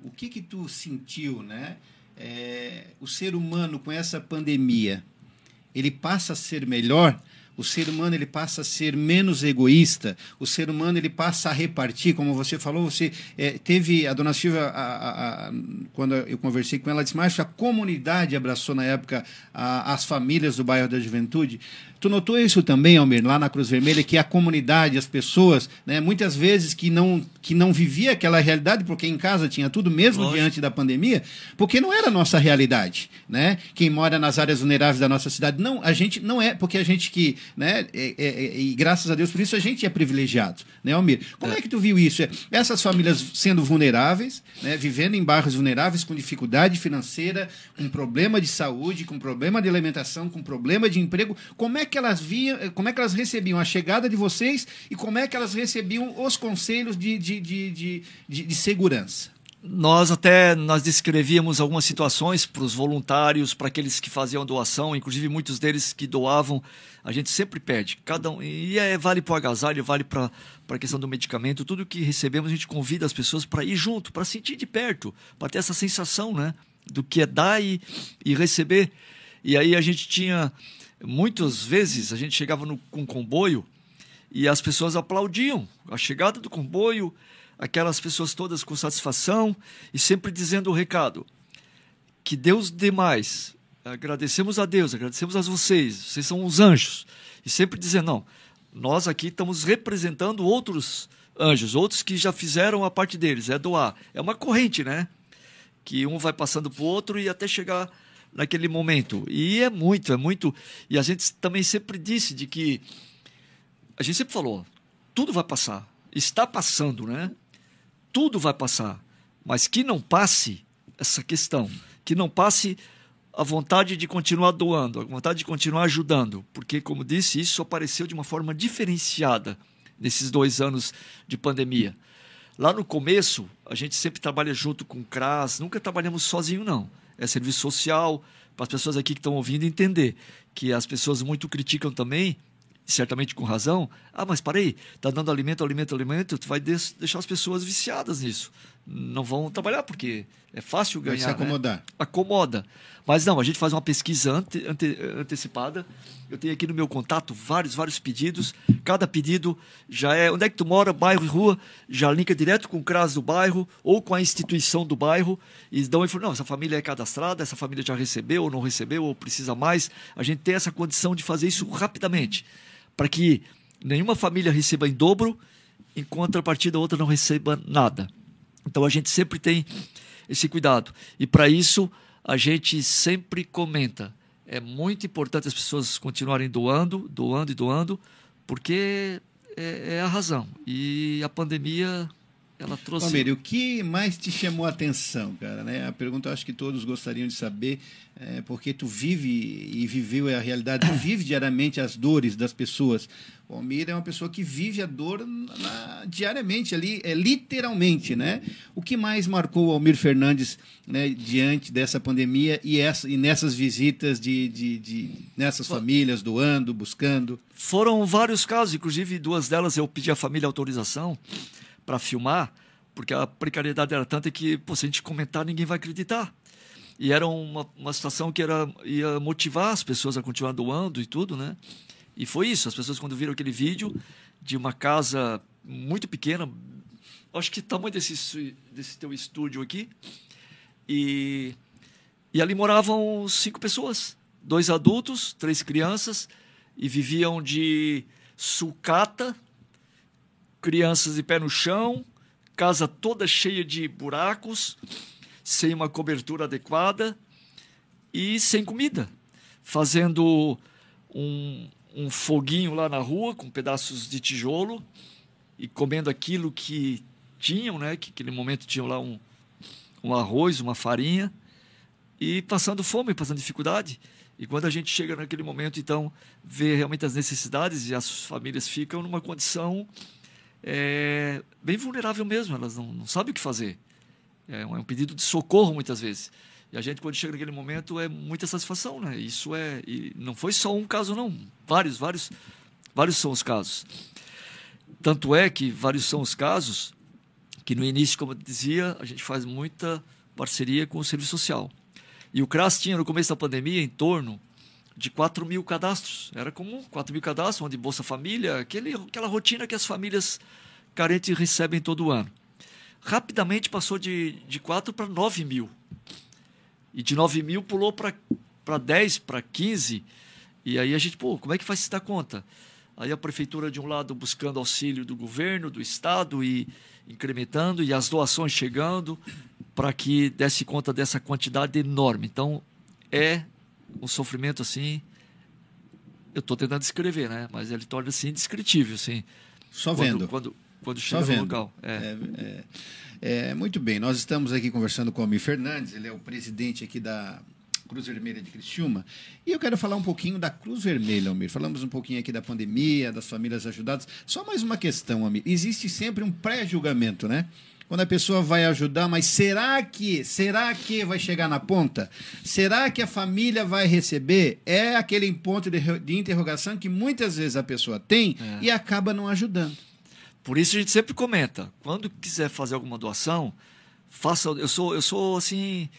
A: o que que tu sentiu, né? É... o ser humano com essa pandemia, ele passa a ser melhor o ser humano ele passa a ser menos egoísta, o ser humano ele passa a repartir, como você falou, você é, teve a dona Silvia, a, a, a, quando eu conversei com ela, disse, mas a comunidade abraçou na época as famílias do bairro da Juventude. Tu notou isso também, Almir, lá na Cruz Vermelha, que a comunidade, as pessoas, né, muitas vezes que não, que não vivia aquela realidade, porque em casa tinha tudo, mesmo Lógico. diante da pandemia, porque não era a nossa realidade. Né? Quem mora nas áreas vulneráveis da nossa cidade, não, a gente não é, porque a gente que, né, é, é, é, e graças a Deus por isso a gente é privilegiado, né, Almir? Como é, é que tu viu isso? Essas famílias sendo vulneráveis, né, vivendo em bairros vulneráveis, com dificuldade financeira, com problema de saúde, com problema de alimentação, com problema de emprego, como é que elas viam, como é que elas recebiam a chegada de vocês e como é que elas recebiam os conselhos de, de, de, de, de segurança?
C: Nós até nós descrevíamos algumas situações para os voluntários, para aqueles que faziam doação, inclusive muitos deles que doavam, a gente sempre pede, cada um, e é, vale para o agasalho, vale para a questão do medicamento, tudo que recebemos a gente convida as pessoas para ir junto, para sentir de perto, para ter essa sensação né, do que é dar e, e receber. E aí a gente tinha Muitas vezes a gente chegava no, com comboio e as pessoas aplaudiam a chegada do comboio, aquelas pessoas todas com satisfação e sempre dizendo o recado: que Deus dê mais. Agradecemos a Deus, agradecemos a vocês, vocês são os anjos. E sempre dizendo: não, nós aqui estamos representando outros anjos, outros que já fizeram a parte deles, é doar. É uma corrente, né? Que um vai passando para o outro e até chegar naquele momento. E é muito, é muito. E a gente também sempre disse de que. A gente sempre falou: tudo vai passar. Está passando, né? Tudo vai passar. Mas que não passe essa questão. Que não passe a vontade de continuar doando, a vontade de continuar ajudando. Porque, como disse, isso apareceu de uma forma diferenciada nesses dois anos de pandemia. Lá no começo, a gente sempre trabalha junto com o CRAS, nunca trabalhamos sozinho, não é serviço social, para as pessoas aqui que estão ouvindo entender que as pessoas muito criticam também, certamente com razão. Ah, mas parei, está dando alimento, alimento, alimento, tu vai deixar as pessoas viciadas nisso. Não vão trabalhar porque é fácil ganhar. Vai se
A: né? acomodar. Né?
C: Acomoda. Mas não, a gente faz uma pesquisa ante, ante, antecipada. Eu tenho aqui no meu contato vários, vários pedidos. Cada pedido já é onde é que tu mora, bairro e rua, já linka direto com o CRAS do bairro ou com a instituição do bairro e dão informação. Não, essa família é cadastrada, essa família já recebeu ou não recebeu ou precisa mais. A gente tem essa condição de fazer isso rapidamente para que nenhuma família receba em dobro, em contrapartida outra não receba nada. Então a gente sempre tem esse cuidado. E para isso a gente sempre comenta. É muito importante as pessoas continuarem doando, doando e doando, porque é, é a razão. E a pandemia ela trouxe.
A: Palmeira, o que mais te chamou a atenção, cara? Né? A pergunta eu acho que todos gostariam de saber, é, porque tu vive e viveu a realidade, tu vive diariamente as dores das pessoas. O Almir é uma pessoa que vive a dor na, diariamente ali, é, literalmente, né? O que mais marcou o Almir Fernandes né, diante dessa pandemia e, essa, e nessas visitas de, de, de nessas famílias, doando, buscando?
C: Foram vários casos, inclusive duas delas eu pedi à família autorização para filmar, porque a precariedade era tanta que, pô, se a gente comentar, ninguém vai acreditar. E era uma, uma situação que era, ia motivar as pessoas a continuar doando e tudo, né? E foi isso. As pessoas, quando viram aquele vídeo de uma casa muito pequena, acho que tamanho desse, desse teu estúdio aqui, e, e ali moravam cinco pessoas: dois adultos, três crianças, e viviam de sucata, crianças de pé no chão, casa toda cheia de buracos, sem uma cobertura adequada e sem comida, fazendo um, um foguinho lá na rua com pedaços de tijolo e comendo aquilo que tinham, né? Que naquele momento tinham lá um, um arroz, uma farinha e passando fome, passando dificuldade. E quando a gente chega naquele momento, então, vê realmente as necessidades e as famílias ficam numa condição é, bem vulnerável mesmo, elas não, não sabem o que fazer. É um, é um pedido de socorro muitas vezes. E a gente, quando chega naquele momento, é muita satisfação, né? Isso é. E não foi só um caso, não. Vários, vários, vários são os casos. Tanto é que vários são os casos que no início, como eu dizia, a gente faz muita parceria com o serviço social. E o CRAS tinha, no começo da pandemia, em torno de 4 mil cadastros. Era comum, 4 mil cadastros, onde Bolsa Família, aquele, aquela rotina que as famílias carentes recebem todo ano. Rapidamente passou de, de 4 para 9 mil. E de 9 mil pulou para 10, para 15. E aí a gente, pô, como é que vai se dar conta? Aí a prefeitura, de um lado, buscando auxílio do governo, do estado e incrementando, e as doações chegando para que desse conta dessa quantidade enorme. Então, é um sofrimento assim. Eu estou tentando descrever, né? Mas ele torna-se indescritível, assim.
A: Só
C: quando,
A: vendo.
C: Quando, quando chega
A: Só
C: no
A: vendo.
C: local. É.
A: É, é, é, muito bem, nós estamos aqui conversando com o Almir Fernandes, ele é o presidente aqui da Cruz Vermelha de Criciúma. E eu quero falar um pouquinho da Cruz Vermelha, Almir. Falamos um pouquinho aqui da pandemia, das famílias ajudadas. Só mais uma questão, Almir. Existe sempre um pré-julgamento, né? Quando a pessoa vai ajudar, mas será que, será que vai chegar na ponta? Será que a família vai receber? É aquele ponto de, de interrogação que muitas vezes a pessoa tem
C: É.
A: e acaba não ajudando.
C: Por isso a gente sempre comenta, quando quiser fazer alguma doação, faça. Eu sou, eu sou assim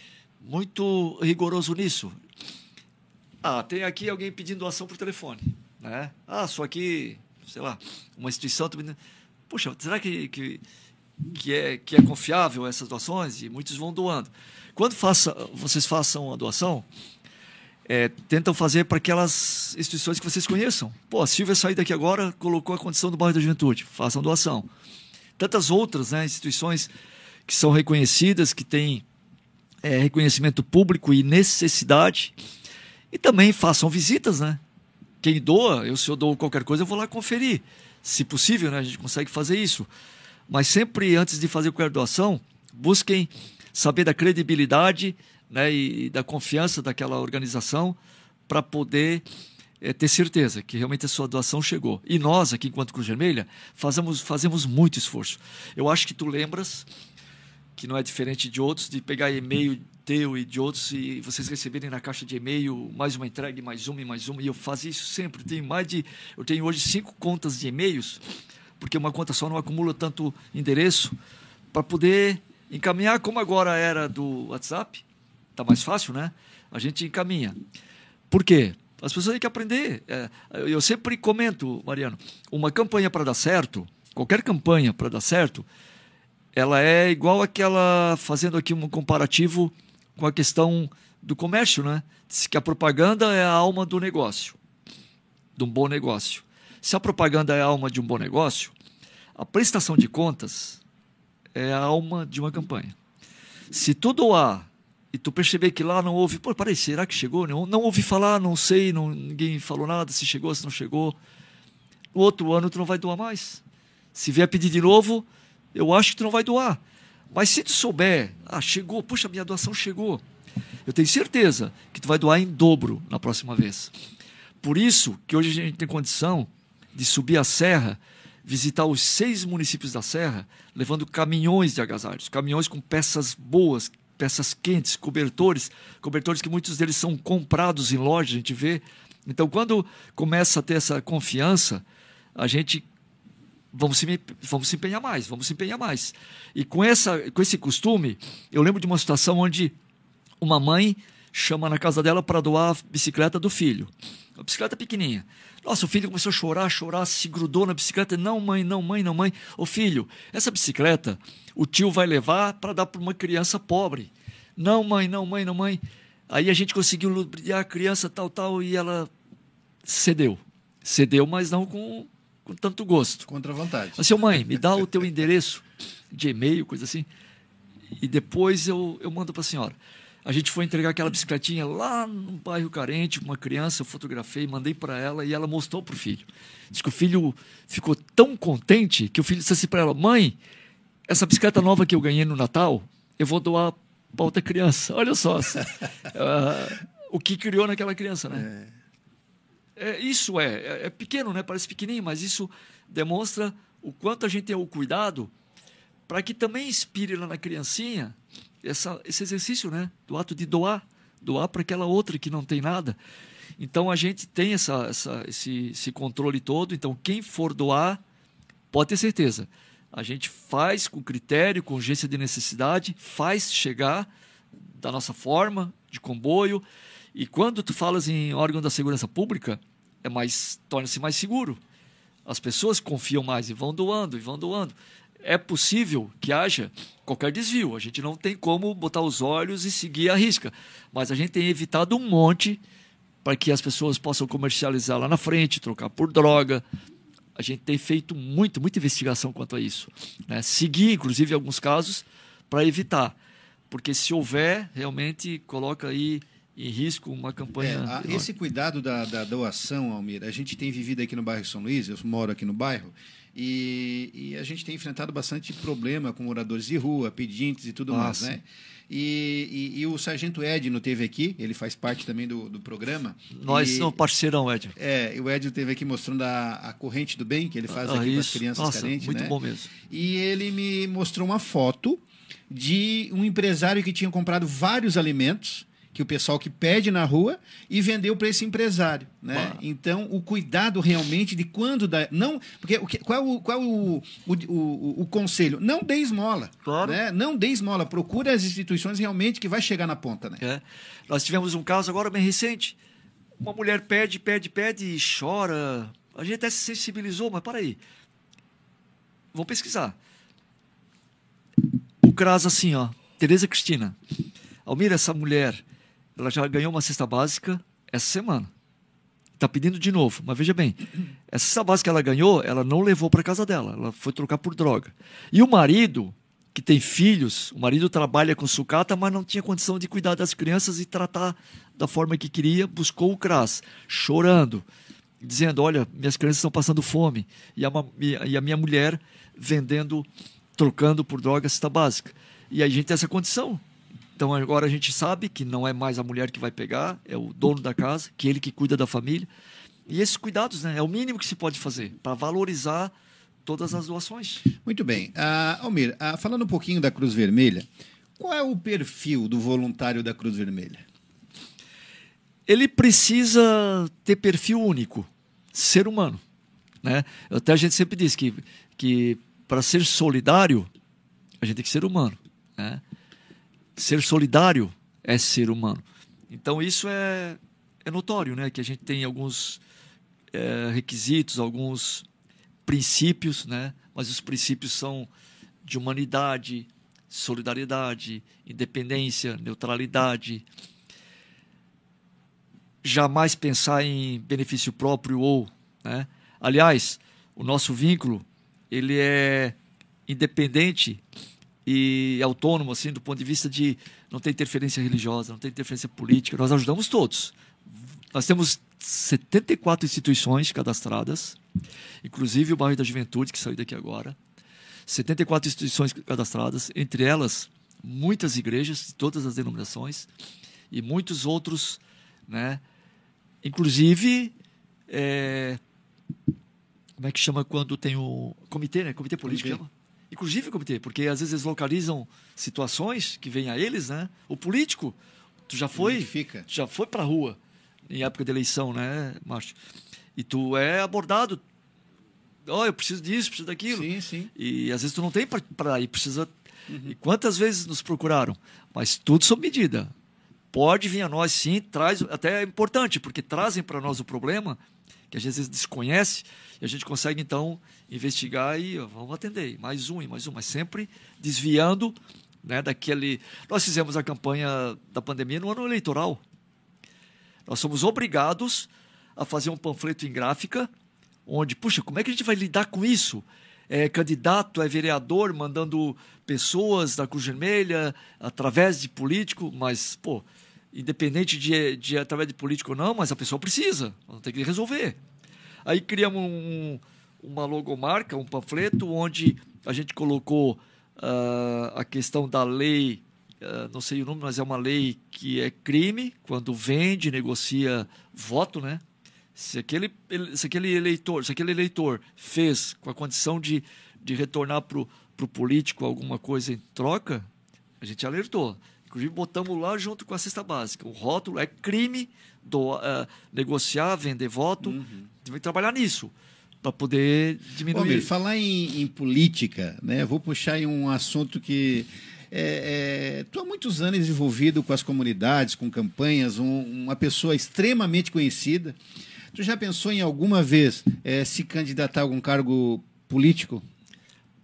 C: muito rigoroso nisso. Ah, tem aqui alguém pedindo doação por telefone, né? Ah, sou aqui, sei lá, uma instituição. Puxa, será que, que, que, é, que é confiável essas doações? E muitos vão doando. Quando faça, vocês façam a doação, é, tentam fazer para aquelas instituições que vocês conheçam. Pô, a Silvia saiu daqui agora, colocou a condição do bairro da juventude, façam doação. Tantas outras né, instituições que são reconhecidas, que têm é, reconhecimento público e necessidade. E também façam visitas, né? Quem doa, eu se eu dou qualquer coisa, eu vou lá conferir. Se possível, né? A gente consegue fazer isso. Mas sempre antes de fazer qualquer doação, busquem saber da credibilidade né, e da confiança daquela organização para poder eh, ter certeza que realmente a sua doação chegou. E nós, aqui enquanto Cruz Vermelha, fazemos, fazemos muito esforço. Eu acho que tu lembras que não é diferente de outros, de pegar e-mail teu e de outros e vocês receberem na caixa de e-mail mais uma entrega, mais uma e mais uma. E eu fazia isso sempre. Tenho mais de, eu tenho hoje cinco contas de e-mails, porque uma conta só não acumula tanto endereço para poder encaminhar como agora era do WhatsApp. Tá mais fácil, né? A gente encaminha. Por quê? As pessoas têm que aprender. É, eu sempre comento, Mariano, uma campanha para dar certo, qualquer campanha para dar certo, ela é igual aquela, fazendo aqui um comparativo com a questão do comércio, né? Diz que a propaganda é a alma do negócio, de um bom negócio. Se a propaganda é a alma de um bom negócio, a prestação de contas é a alma de uma campanha. Se tu doar e tu perceber que lá não houve, pô, peraí, será que chegou? Não, não ouvi falar, não sei, não, ninguém falou nada, se chegou, se não chegou. No outro ano tu não vai doar mais. Se vier pedir de novo, eu acho que tu não vai doar. Mas se tu souber, ah, chegou, puxa, minha doação chegou, eu tenho certeza que tu vai doar em dobro na próxima vez. Por isso que hoje a gente tem condição de subir a serra, visitar os seis municípios da serra, levando caminhões de agasalhos, caminhões com peças boas, peças quentes, cobertores, cobertores que muitos deles são comprados em loja, a gente vê. Então, quando começa a ter essa confiança, a gente vamos se, vamos se empenhar mais, vamos se empenhar mais. E com, essa, com esse costume, eu lembro de uma situação onde uma mãe chama na casa dela para doar a bicicleta do filho. A bicicleta pequenininha. Nossa, o filho começou a chorar, chorar, se grudou na bicicleta. Não, mãe, não, mãe, não, mãe. Ô filho, essa bicicleta o tio vai levar para dar para uma criança pobre. Não, mãe, não, mãe, não, mãe. Aí a gente conseguiu lubrificar a criança, tal, tal, e ela cedeu. Cedeu, mas não com, com tanto gosto.
A: Contra a vontade.
C: Assim, mãe, me dá o teu endereço de e-mail, coisa assim. E depois eu, eu mando para a senhora. A gente foi entregar aquela bicicletinha lá no bairro carente, uma criança, eu fotografei, mandei para ela e ela mostrou para o filho. Diz que o filho ficou tão contente que o filho disse assim para ela: Mãe, essa bicicleta nova que eu ganhei no Natal, eu vou doar para outra criança. Olha só uh, o que criou naquela criança, né? É. é isso é, é, é pequeno, né? Parece pequenininho, mas isso demonstra o quanto a gente tem o cuidado para que também inspire lá na criancinha essa, esse exercício, né? Do ato de doar, doar para aquela outra que não tem nada. Então a gente tem essa, essa, esse, esse controle todo. Então quem for doar, pode ter certeza. A gente faz com critério, com urgência de necessidade, faz chegar da nossa forma de comboio. E quando tu falas em órgão da segurança pública, é mais torna-se mais seguro. As pessoas confiam mais e vão doando e vão doando é possível que haja qualquer desvio. A gente não tem como botar os olhos e seguir a risca. Mas a gente tem evitado um monte para que as pessoas possam comercializar lá na frente, trocar por droga. A gente tem feito muito, muita investigação quanto a isso. Né? Seguir, inclusive, alguns casos, para evitar. Porque se houver, realmente coloca aí em risco uma campanha.
A: É, esse cuidado da, da, doação, Almir, a gente tem vivido aqui no bairro São Luís, eu moro aqui no bairro, e, e, a gente tem enfrentado bastante problema com moradores de rua, pedintes e tudo ah, mais, né? E, e, e, o Sargento Edno teve aqui, ele faz parte também do, do programa.
C: Nós somos parceirão, Edno.
A: É, o Edno teve aqui mostrando a, a corrente do bem, que ele faz ah, aqui com as crianças Nossa, carentes.
C: Muito
A: né?
C: bom mesmo.
A: E ele me mostrou uma foto de um empresário que tinha comprado vários alimentos que o pessoal que pede na rua e vendeu para esse empresário, né? Então o cuidado realmente de quando dá, não, porque o que, qual é o qual é o, o, o, o, conselho? Não dê esmola, claro. né? Não dê esmola, procure as instituições realmente que vai chegar na ponta, né?
C: É. Nós tivemos um caso agora bem recente, uma mulher pede, pede, pede e chora. A gente até se sensibilizou, mas para aí, vamos pesquisar. O CRAS assim, ó, Tereza Cristina. Almira, essa mulher ela já ganhou uma cesta básica essa semana. Está pedindo de novo. Mas veja bem, essa cesta básica que ela ganhou, ela não levou para casa dela. Ela foi trocar por droga. E o marido, que tem filhos, o marido trabalha com sucata, mas não tinha condição de cuidar das crianças e tratar da forma que queria, buscou o CRAS, chorando, dizendo: Olha, minhas crianças estão passando fome. E a, e a minha mulher vendendo, trocando por droga cesta básica. E a gente tem essa condição. Então agora a gente sabe que não é mais a mulher que vai pegar, é o dono da casa, que é ele que cuida da família. E esses cuidados, né, é o mínimo que se pode fazer para valorizar todas as doações.
A: Muito bem. Uh, Almir, uh, falando um pouquinho da Cruz Vermelha, qual é o perfil do voluntário da Cruz Vermelha?
C: Ele precisa ter perfil único, ser humano. Né? Até a gente sempre diz que, que para ser solidário, a gente tem que ser humano. Né? Ser solidário é ser humano. Então isso é, é notório, né? Que a gente tem alguns é, requisitos, alguns princípios, né? Mas os princípios são de humanidade, solidariedade, independência, neutralidade. Jamais pensar em benefício próprio ou, né? Aliás, o nosso vínculo ele é independente e autônomo, assim, do ponto de vista de não ter interferência religiosa, não ter interferência política. Nós ajudamos todos. Nós temos 74 instituições cadastradas, inclusive o bairro da Juventude, que saiu daqui agora. 74 instituições cadastradas, entre elas muitas igrejas de todas as denominações e muitos outros, né? Inclusive, é, como é que chama quando tem o comitê, né? Comitê político
A: Comitê.
C: chama? Inclusive comitê, porque às vezes eles localizam situações que vêm a eles, né? O político, tu já foi, já foi para rua em época de eleição, né, Márcio? E tu é abordado. Ó, eu preciso disso, preciso daquilo.
A: Sim, sim.
C: E às vezes tu não tem para ir, precisa. E quantas vezes nos procuraram? Mas tudo sob medida. Pode vir a nós sim, traz, até é importante, porque trazem para nós o problema que a gente às vezes desconhece e a gente consegue então investigar e vamos atender, mais um e mais um, mas sempre desviando né, daquele. Nós fizemos a campanha da pandemia no ano eleitoral. Nós somos obrigados a fazer um panfleto em gráfica, onde, puxa, como é que a gente vai lidar com isso? É candidato, é vereador, mandando pessoas da Cruz Vermelha através de político, mas, pô, independente de, de através de político ou não, mas a pessoa precisa, tem que resolver. Aí criamos um- uma logomarca, um panfleto, onde a gente colocou ah, a questão da lei, ah, não sei o nome, mas é uma lei que é crime quando vende, negocia voto, né? Se aquele, ele- se aquele eleitor, se aquele eleitor fez com a condição de, de retornar para o político alguma coisa em troca, a gente alertou. Inclusive, botamos lá junto com a cesta básica. O rótulo é crime do, ah, negociar, vender voto. Tem que trabalhar nisso para poder
A: Ô,
C: diminuir.
A: Mir, falar em, em política, né? Vou puxar em um assunto que é, é, tu há muitos anos envolvido com as comunidades, com campanhas, um- uma pessoa extremamente conhecida. Tu já pensou em alguma vez é, se candidatar a algum cargo político?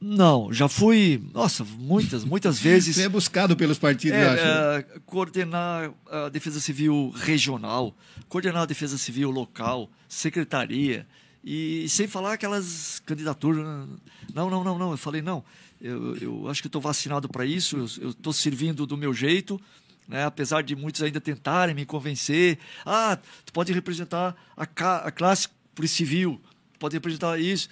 C: Não, já fui, nossa, muitas, muitas vezes.
A: Tu é buscado pelos partidos, eu acho. né?
C: É, é, coordenar a defesa civil regional, coordenar a defesa civil local, secretaria, e sem falar aquelas candidaturas. Não, não, não, não. Eu falei, não, eu, eu acho que estou vacinado para isso, eu estou servindo do meu jeito. Né, apesar de muitos ainda tentarem me convencer, ah, tu pode representar a, a classe civil, pode representar isso.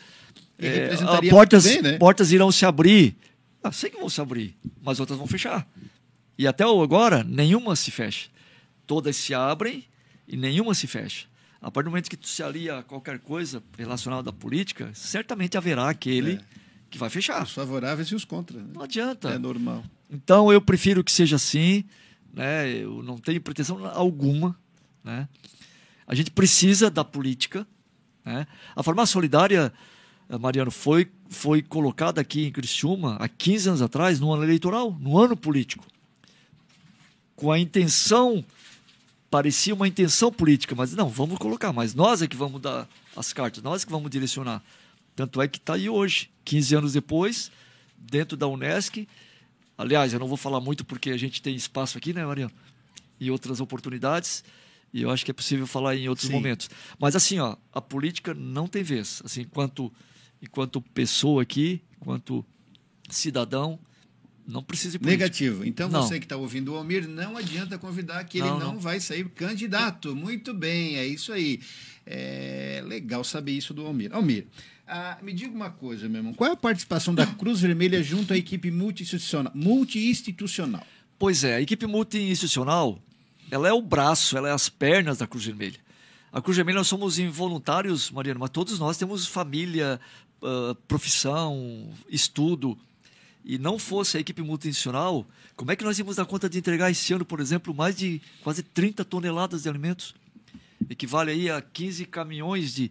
C: É,
A: representaria
C: ah, portas,
A: bem, né?
C: portas irão se abrir. Ah, sei que vão se abrir, mas outras vão fechar. E até agora, nenhuma se fecha. Todas se abrem e nenhuma se fecha. A partir do momento que tu se alia a qualquer coisa relacionada à política, certamente haverá aquele
A: É.
C: que vai fechar.
A: Os favoráveis e os contra. né?
C: Não adianta.
A: É normal.
C: Então eu prefiro que seja assim, né? Eu não tenho pretensão alguma, né? A gente precisa da política, né? A farmácia solidária, Mariano, foi foi colocada aqui em Criciúma há 15 anos atrás, no ano eleitoral, no ano político, com a intenção parecia uma intenção política, mas não, vamos colocar, mas nós é que vamos dar as cartas, nós é que vamos direcionar. Tanto é que está aí hoje, 15 anos depois, dentro da Unesc. Aliás, eu não vou falar muito porque a gente tem espaço aqui, né, Mariano? E outras oportunidades. E eu acho que é possível falar em outros
A: Sim.
C: momentos. Mas assim, ó, a política não tem vez. Assim, enquanto, enquanto pessoa aqui, enquanto cidadão, não precisa política.
A: Negativo. Então
C: Não.
A: você que está ouvindo o Almir, não adianta convidar que ele
C: Não,
A: não,
C: não.
A: vai sair candidato. Muito bem, é isso aí. É legal saber isso do Almir. Almir, ah, me diga uma coisa, meu irmão. Qual é a participação da Cruz Vermelha junto à equipe multi-institucional? multi-institucional?
C: Pois é, a equipe multi-institucional, ela é o braço, ela é as pernas da Cruz Vermelha. A Cruz Vermelha nós somos involuntários, Mariano, mas todos nós temos família, ah, profissão, estudo. E não fosse a equipe multi-institucional, como é que nós íamos dar conta de entregar esse ano, por exemplo, mais de quase 30 toneladas de alimentos? Equivale aí a 15 caminhões de,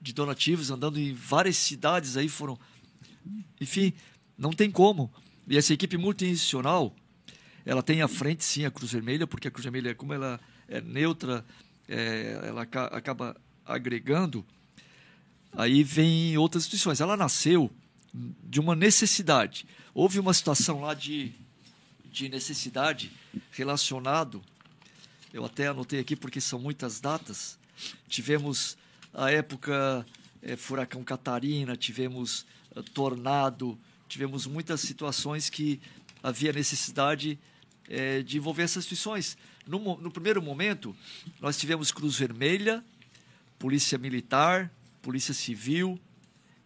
C: de donativos andando em várias cidades aí foram. Enfim, não tem como. E essa equipe multi-institucional, ela tem à frente sim a Cruz Vermelha, porque a Cruz Vermelha, como ela é neutra, é, ela aca- acaba agregando. Aí vem outras instituições. Ela nasceu de uma necessidade. Houve uma situação lá de, de necessidade relacionado. Eu até anotei aqui porque são muitas datas. Tivemos a época eh, furacão Catarina, tivemos eh, tornado, tivemos muitas situações que havia necessidade eh, de envolver essas instituições. No, no primeiro momento, nós tivemos Cruz Vermelha, Polícia Militar, Polícia Civil,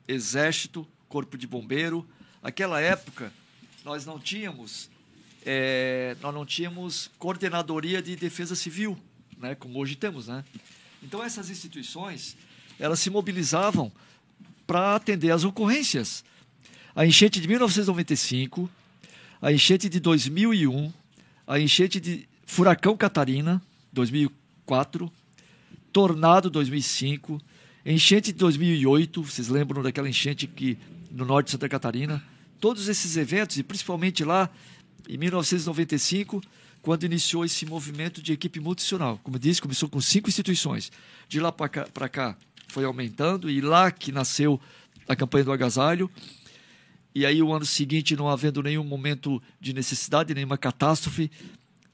C: Exército, Corpo de Bombeiro, Aquela época, nós não tínhamos, é, nós não tínhamos coordenadoria de defesa civil, né, como hoje temos, né? Então essas instituições, elas se mobilizavam para atender às ocorrências. A enchente de 1995, a enchente de 2001, a enchente de Furacão Catarina, 2004, Tornado 2005, enchente de 2008, vocês lembram daquela enchente que no norte de Santa Catarina? Todos esses eventos, e principalmente lá em 1995, quando iniciou esse movimento de equipe multicional. Como disse, começou com cinco instituições. De lá para cá, cá, foi aumentando, e lá que nasceu a campanha do agasalho. E aí, o ano seguinte, não havendo nenhum momento de necessidade, nenhuma catástrofe,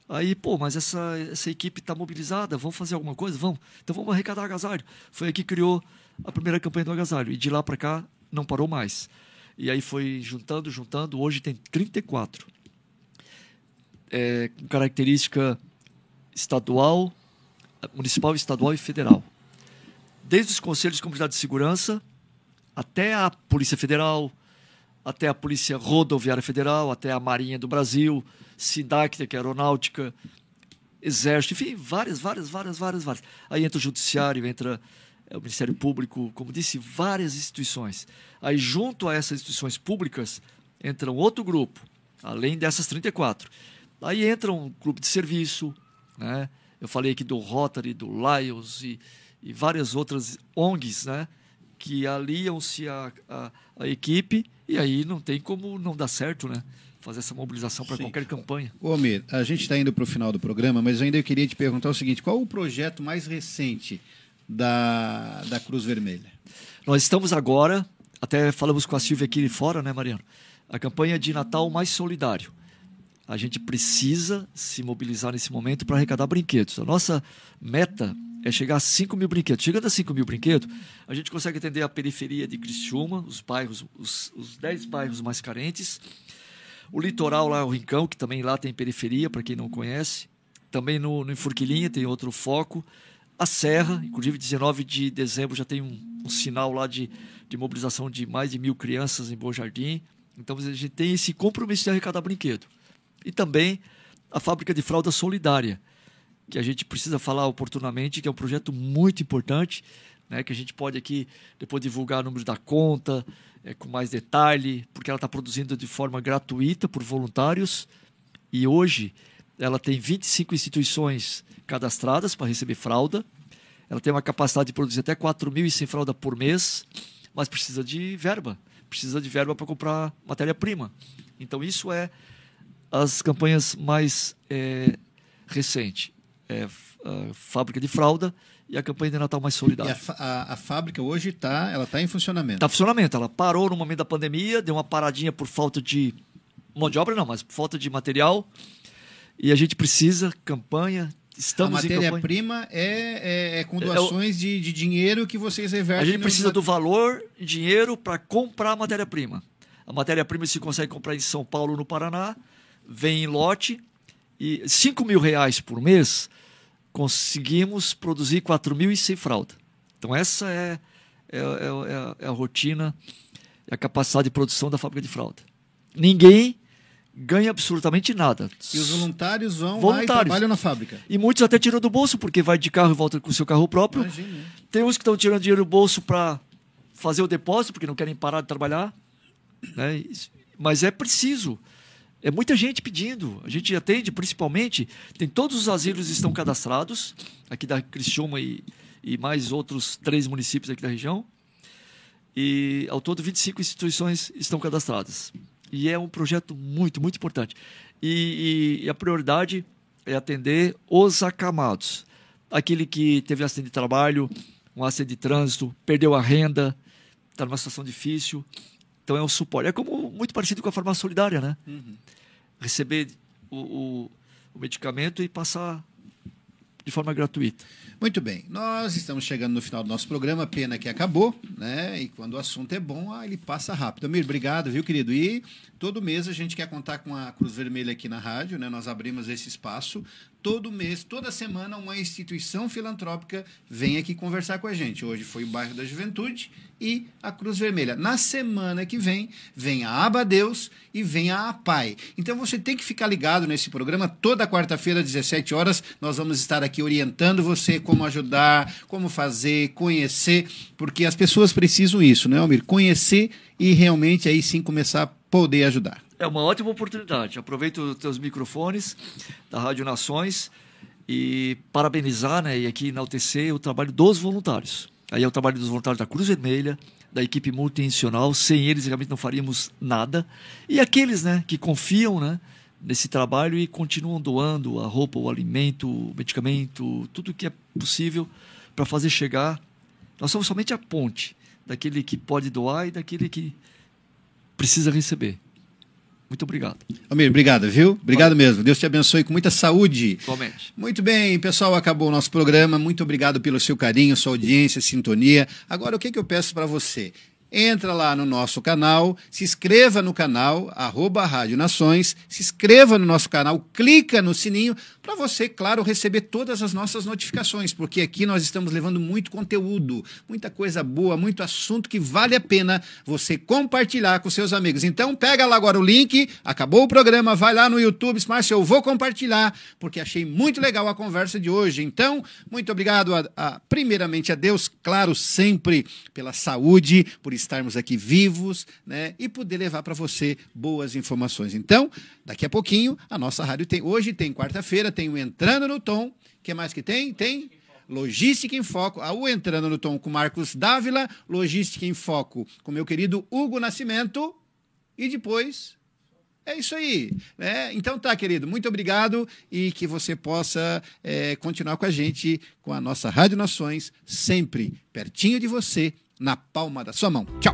C: Aí, pô, mas essa, essa equipe está mobilizada, vamos fazer alguma coisa? Vamos. Então vamos arrecadar agasalho. Foi aí que criou a primeira campanha do agasalho. E de lá para cá não parou mais. E aí foi juntando, juntando. Hoje tem 34. É, com característica estadual, municipal, estadual e federal. Desde os conselhos de comunidade de segurança até a Polícia Federal, até a Polícia Rodoviária Federal, até a Marinha do Brasil, Que é aeronáutica, Exército, enfim, várias, várias, várias, várias, várias. Aí entra o Judiciário, entra é, o Ministério Público, como disse, várias instituições. Aí, junto a essas instituições públicas, entra um outro grupo, além dessas 34. Aí entra um grupo de serviço, né? Eu falei aqui do Rotary, do Lions e, e várias outras ONGs, né? Que aliam-se à, à equipe e aí não tem como não dar certo, né? Fazer essa mobilização para qualquer campanha.
A: Ô, Amir, a gente está indo para o final do programa, mas ainda eu queria te perguntar o seguinte: qual o projeto mais recente da, da Cruz Vermelha?
C: Nós estamos agora, até falamos com a Silvia aqui fora, né, Mariano? A campanha de Natal mais solidário. A gente precisa se mobilizar nesse momento para arrecadar brinquedos. A nossa meta é chegar a 5 mil brinquedos. Chegando a 5 mil brinquedos, a gente consegue atender a periferia de Criciúma, os bairros, os, os 10 bairros mais carentes, o litoral lá, o Rincão, que também lá tem periferia, para quem não conhece. Também no, no tem outro foco. A Serra, inclusive 19 de dezembro já tem um, um sinal lá de, de mobilização de mais de mil crianças em Bom Jardim. Então a gente tem esse compromisso de arrecadar brinquedo. E também a fábrica de fralda solidária, que a gente precisa falar oportunamente, que é um projeto muito importante, né, que a gente pode aqui depois divulgar o número da conta, é, com mais detalhe, porque ela está produzindo de forma gratuita por voluntários e hoje ela tem 25 instituições cadastradas para receber fralda. Ela tem uma capacidade de produzir até 4.100 fralda por mês, mas precisa de verba, precisa de verba para comprar matéria-prima. Então isso é as campanhas mais é, recentes é, fábrica de fralda e a campanha de Natal mais solidária.
A: A, a, a, fábrica hoje está ela tá em funcionamento?
C: Está em funcionamento. Ela parou no momento da pandemia, deu uma paradinha por falta de mão de obra, não, mas por falta de material. E a gente precisa, campanha, estamos
A: A matéria-prima é, é, é, com é, doações é, de, de dinheiro que vocês revertem.
C: A gente precisa do valor, dinheiro, para comprar a matéria-prima. A matéria-prima se consegue comprar em São Paulo, no Paraná, vem em lote, e 5 mil reais por mês, conseguimos produzir 4.100 fraldas. Então, essa é, é, é, é, a rotina, é a capacidade de produção da fábrica de fralda. Ninguém ganha absolutamente nada.
A: E os voluntários vão voluntários. lá e trabalham na fábrica.
C: E muitos até tiram do bolso, porque vai de carro e volta com o seu carro próprio.
A: Imagina.
C: Tem uns que estão tirando dinheiro do bolso para fazer o depósito, porque não querem parar de trabalhar. Né? Mas é preciso. É muita gente pedindo. A gente atende, principalmente, tem todos os asilos estão cadastrados, aqui da Criciúma e, e mais outros três municípios aqui da região. E ao todo 25 instituições estão cadastradas. E é um projeto muito, muito importante. E, e, e a prioridade é atender os acamados. Aquele que teve acidente de trabalho, um acidente de trânsito, perdeu a renda, está numa situação difícil. Então é um suporte. É como muito parecido com a farmácia solidária, né? Uhum. Receber o, o, o medicamento e passar de forma gratuita.
A: Muito bem, nós estamos chegando no final do nosso programa, pena que acabou, né? E quando o assunto é bom, ah, ele passa rápido. Amir, obrigado, viu, querido? E todo mês a gente quer contar com a Cruz Vermelha aqui na rádio, né? Nós abrimos esse espaço todo mês, toda semana, uma instituição filantrópica vem aqui conversar com a gente. Hoje foi o Bairro da Juventude e a Cruz Vermelha. Na semana que vem, vem a Aba Deus e vem a APAI. Então você tem que ficar ligado nesse programa. Toda quarta-feira, às 17 horas, nós vamos estar aqui orientando você como ajudar, como fazer, conhecer, porque as pessoas precisam isso, né, Almir? Conhecer e realmente aí sim começar a poder ajudar.
C: É uma ótima oportunidade. Aproveito os teus microfones da Rádio Nações e parabenizar né, e aqui enaltecer o trabalho dos voluntários. Aí é o trabalho dos voluntários da Cruz Vermelha, da equipe multinacional. Sem eles, realmente não faríamos nada. E aqueles né, que confiam né, nesse trabalho e continuam doando a roupa, o alimento, o medicamento, tudo que é possível para fazer chegar. Nós somos somente a ponte daquele que pode doar e daquele que precisa receber. Muito obrigado.
A: Almir, obrigado, viu? Obrigado Valeu. mesmo. Deus te abençoe com muita saúde.
C: Igualmente.
A: Muito bem, pessoal, acabou o nosso programa. Muito obrigado pelo seu carinho, sua audiência, sintonia. Agora, o que, que eu peço para você? Entra lá no nosso canal, se inscreva no canal, arroba Rádio Nações, se inscreva no nosso canal, clica no sininho para você, claro, receber todas as nossas notificações, porque aqui nós estamos levando muito conteúdo, muita coisa boa, muito assunto que vale a pena você compartilhar com seus amigos. Então, pega lá agora o link, acabou o programa, vai lá no YouTube, Márcio, eu vou compartilhar, porque achei muito legal a conversa de hoje. Então, muito obrigado, a, a, primeiramente a Deus, claro, sempre pela saúde, por estarmos aqui vivos, né, e poder levar para você boas informações. Então, daqui a pouquinho, a nossa rádio tem, hoje tem quarta-feira, tem o Entrando no Tom. O que mais que tem? Tem Logística em Foco. U Entrando no Tom com Marcos Dávila. Logística em Foco com meu querido Hugo Nascimento. E depois é isso aí. Né? Então tá, querido. Muito obrigado e que você possa é, continuar com a gente, com a nossa Rádio Nações, sempre pertinho de você, na palma da sua mão. Tchau.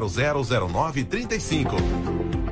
D: 0009 35.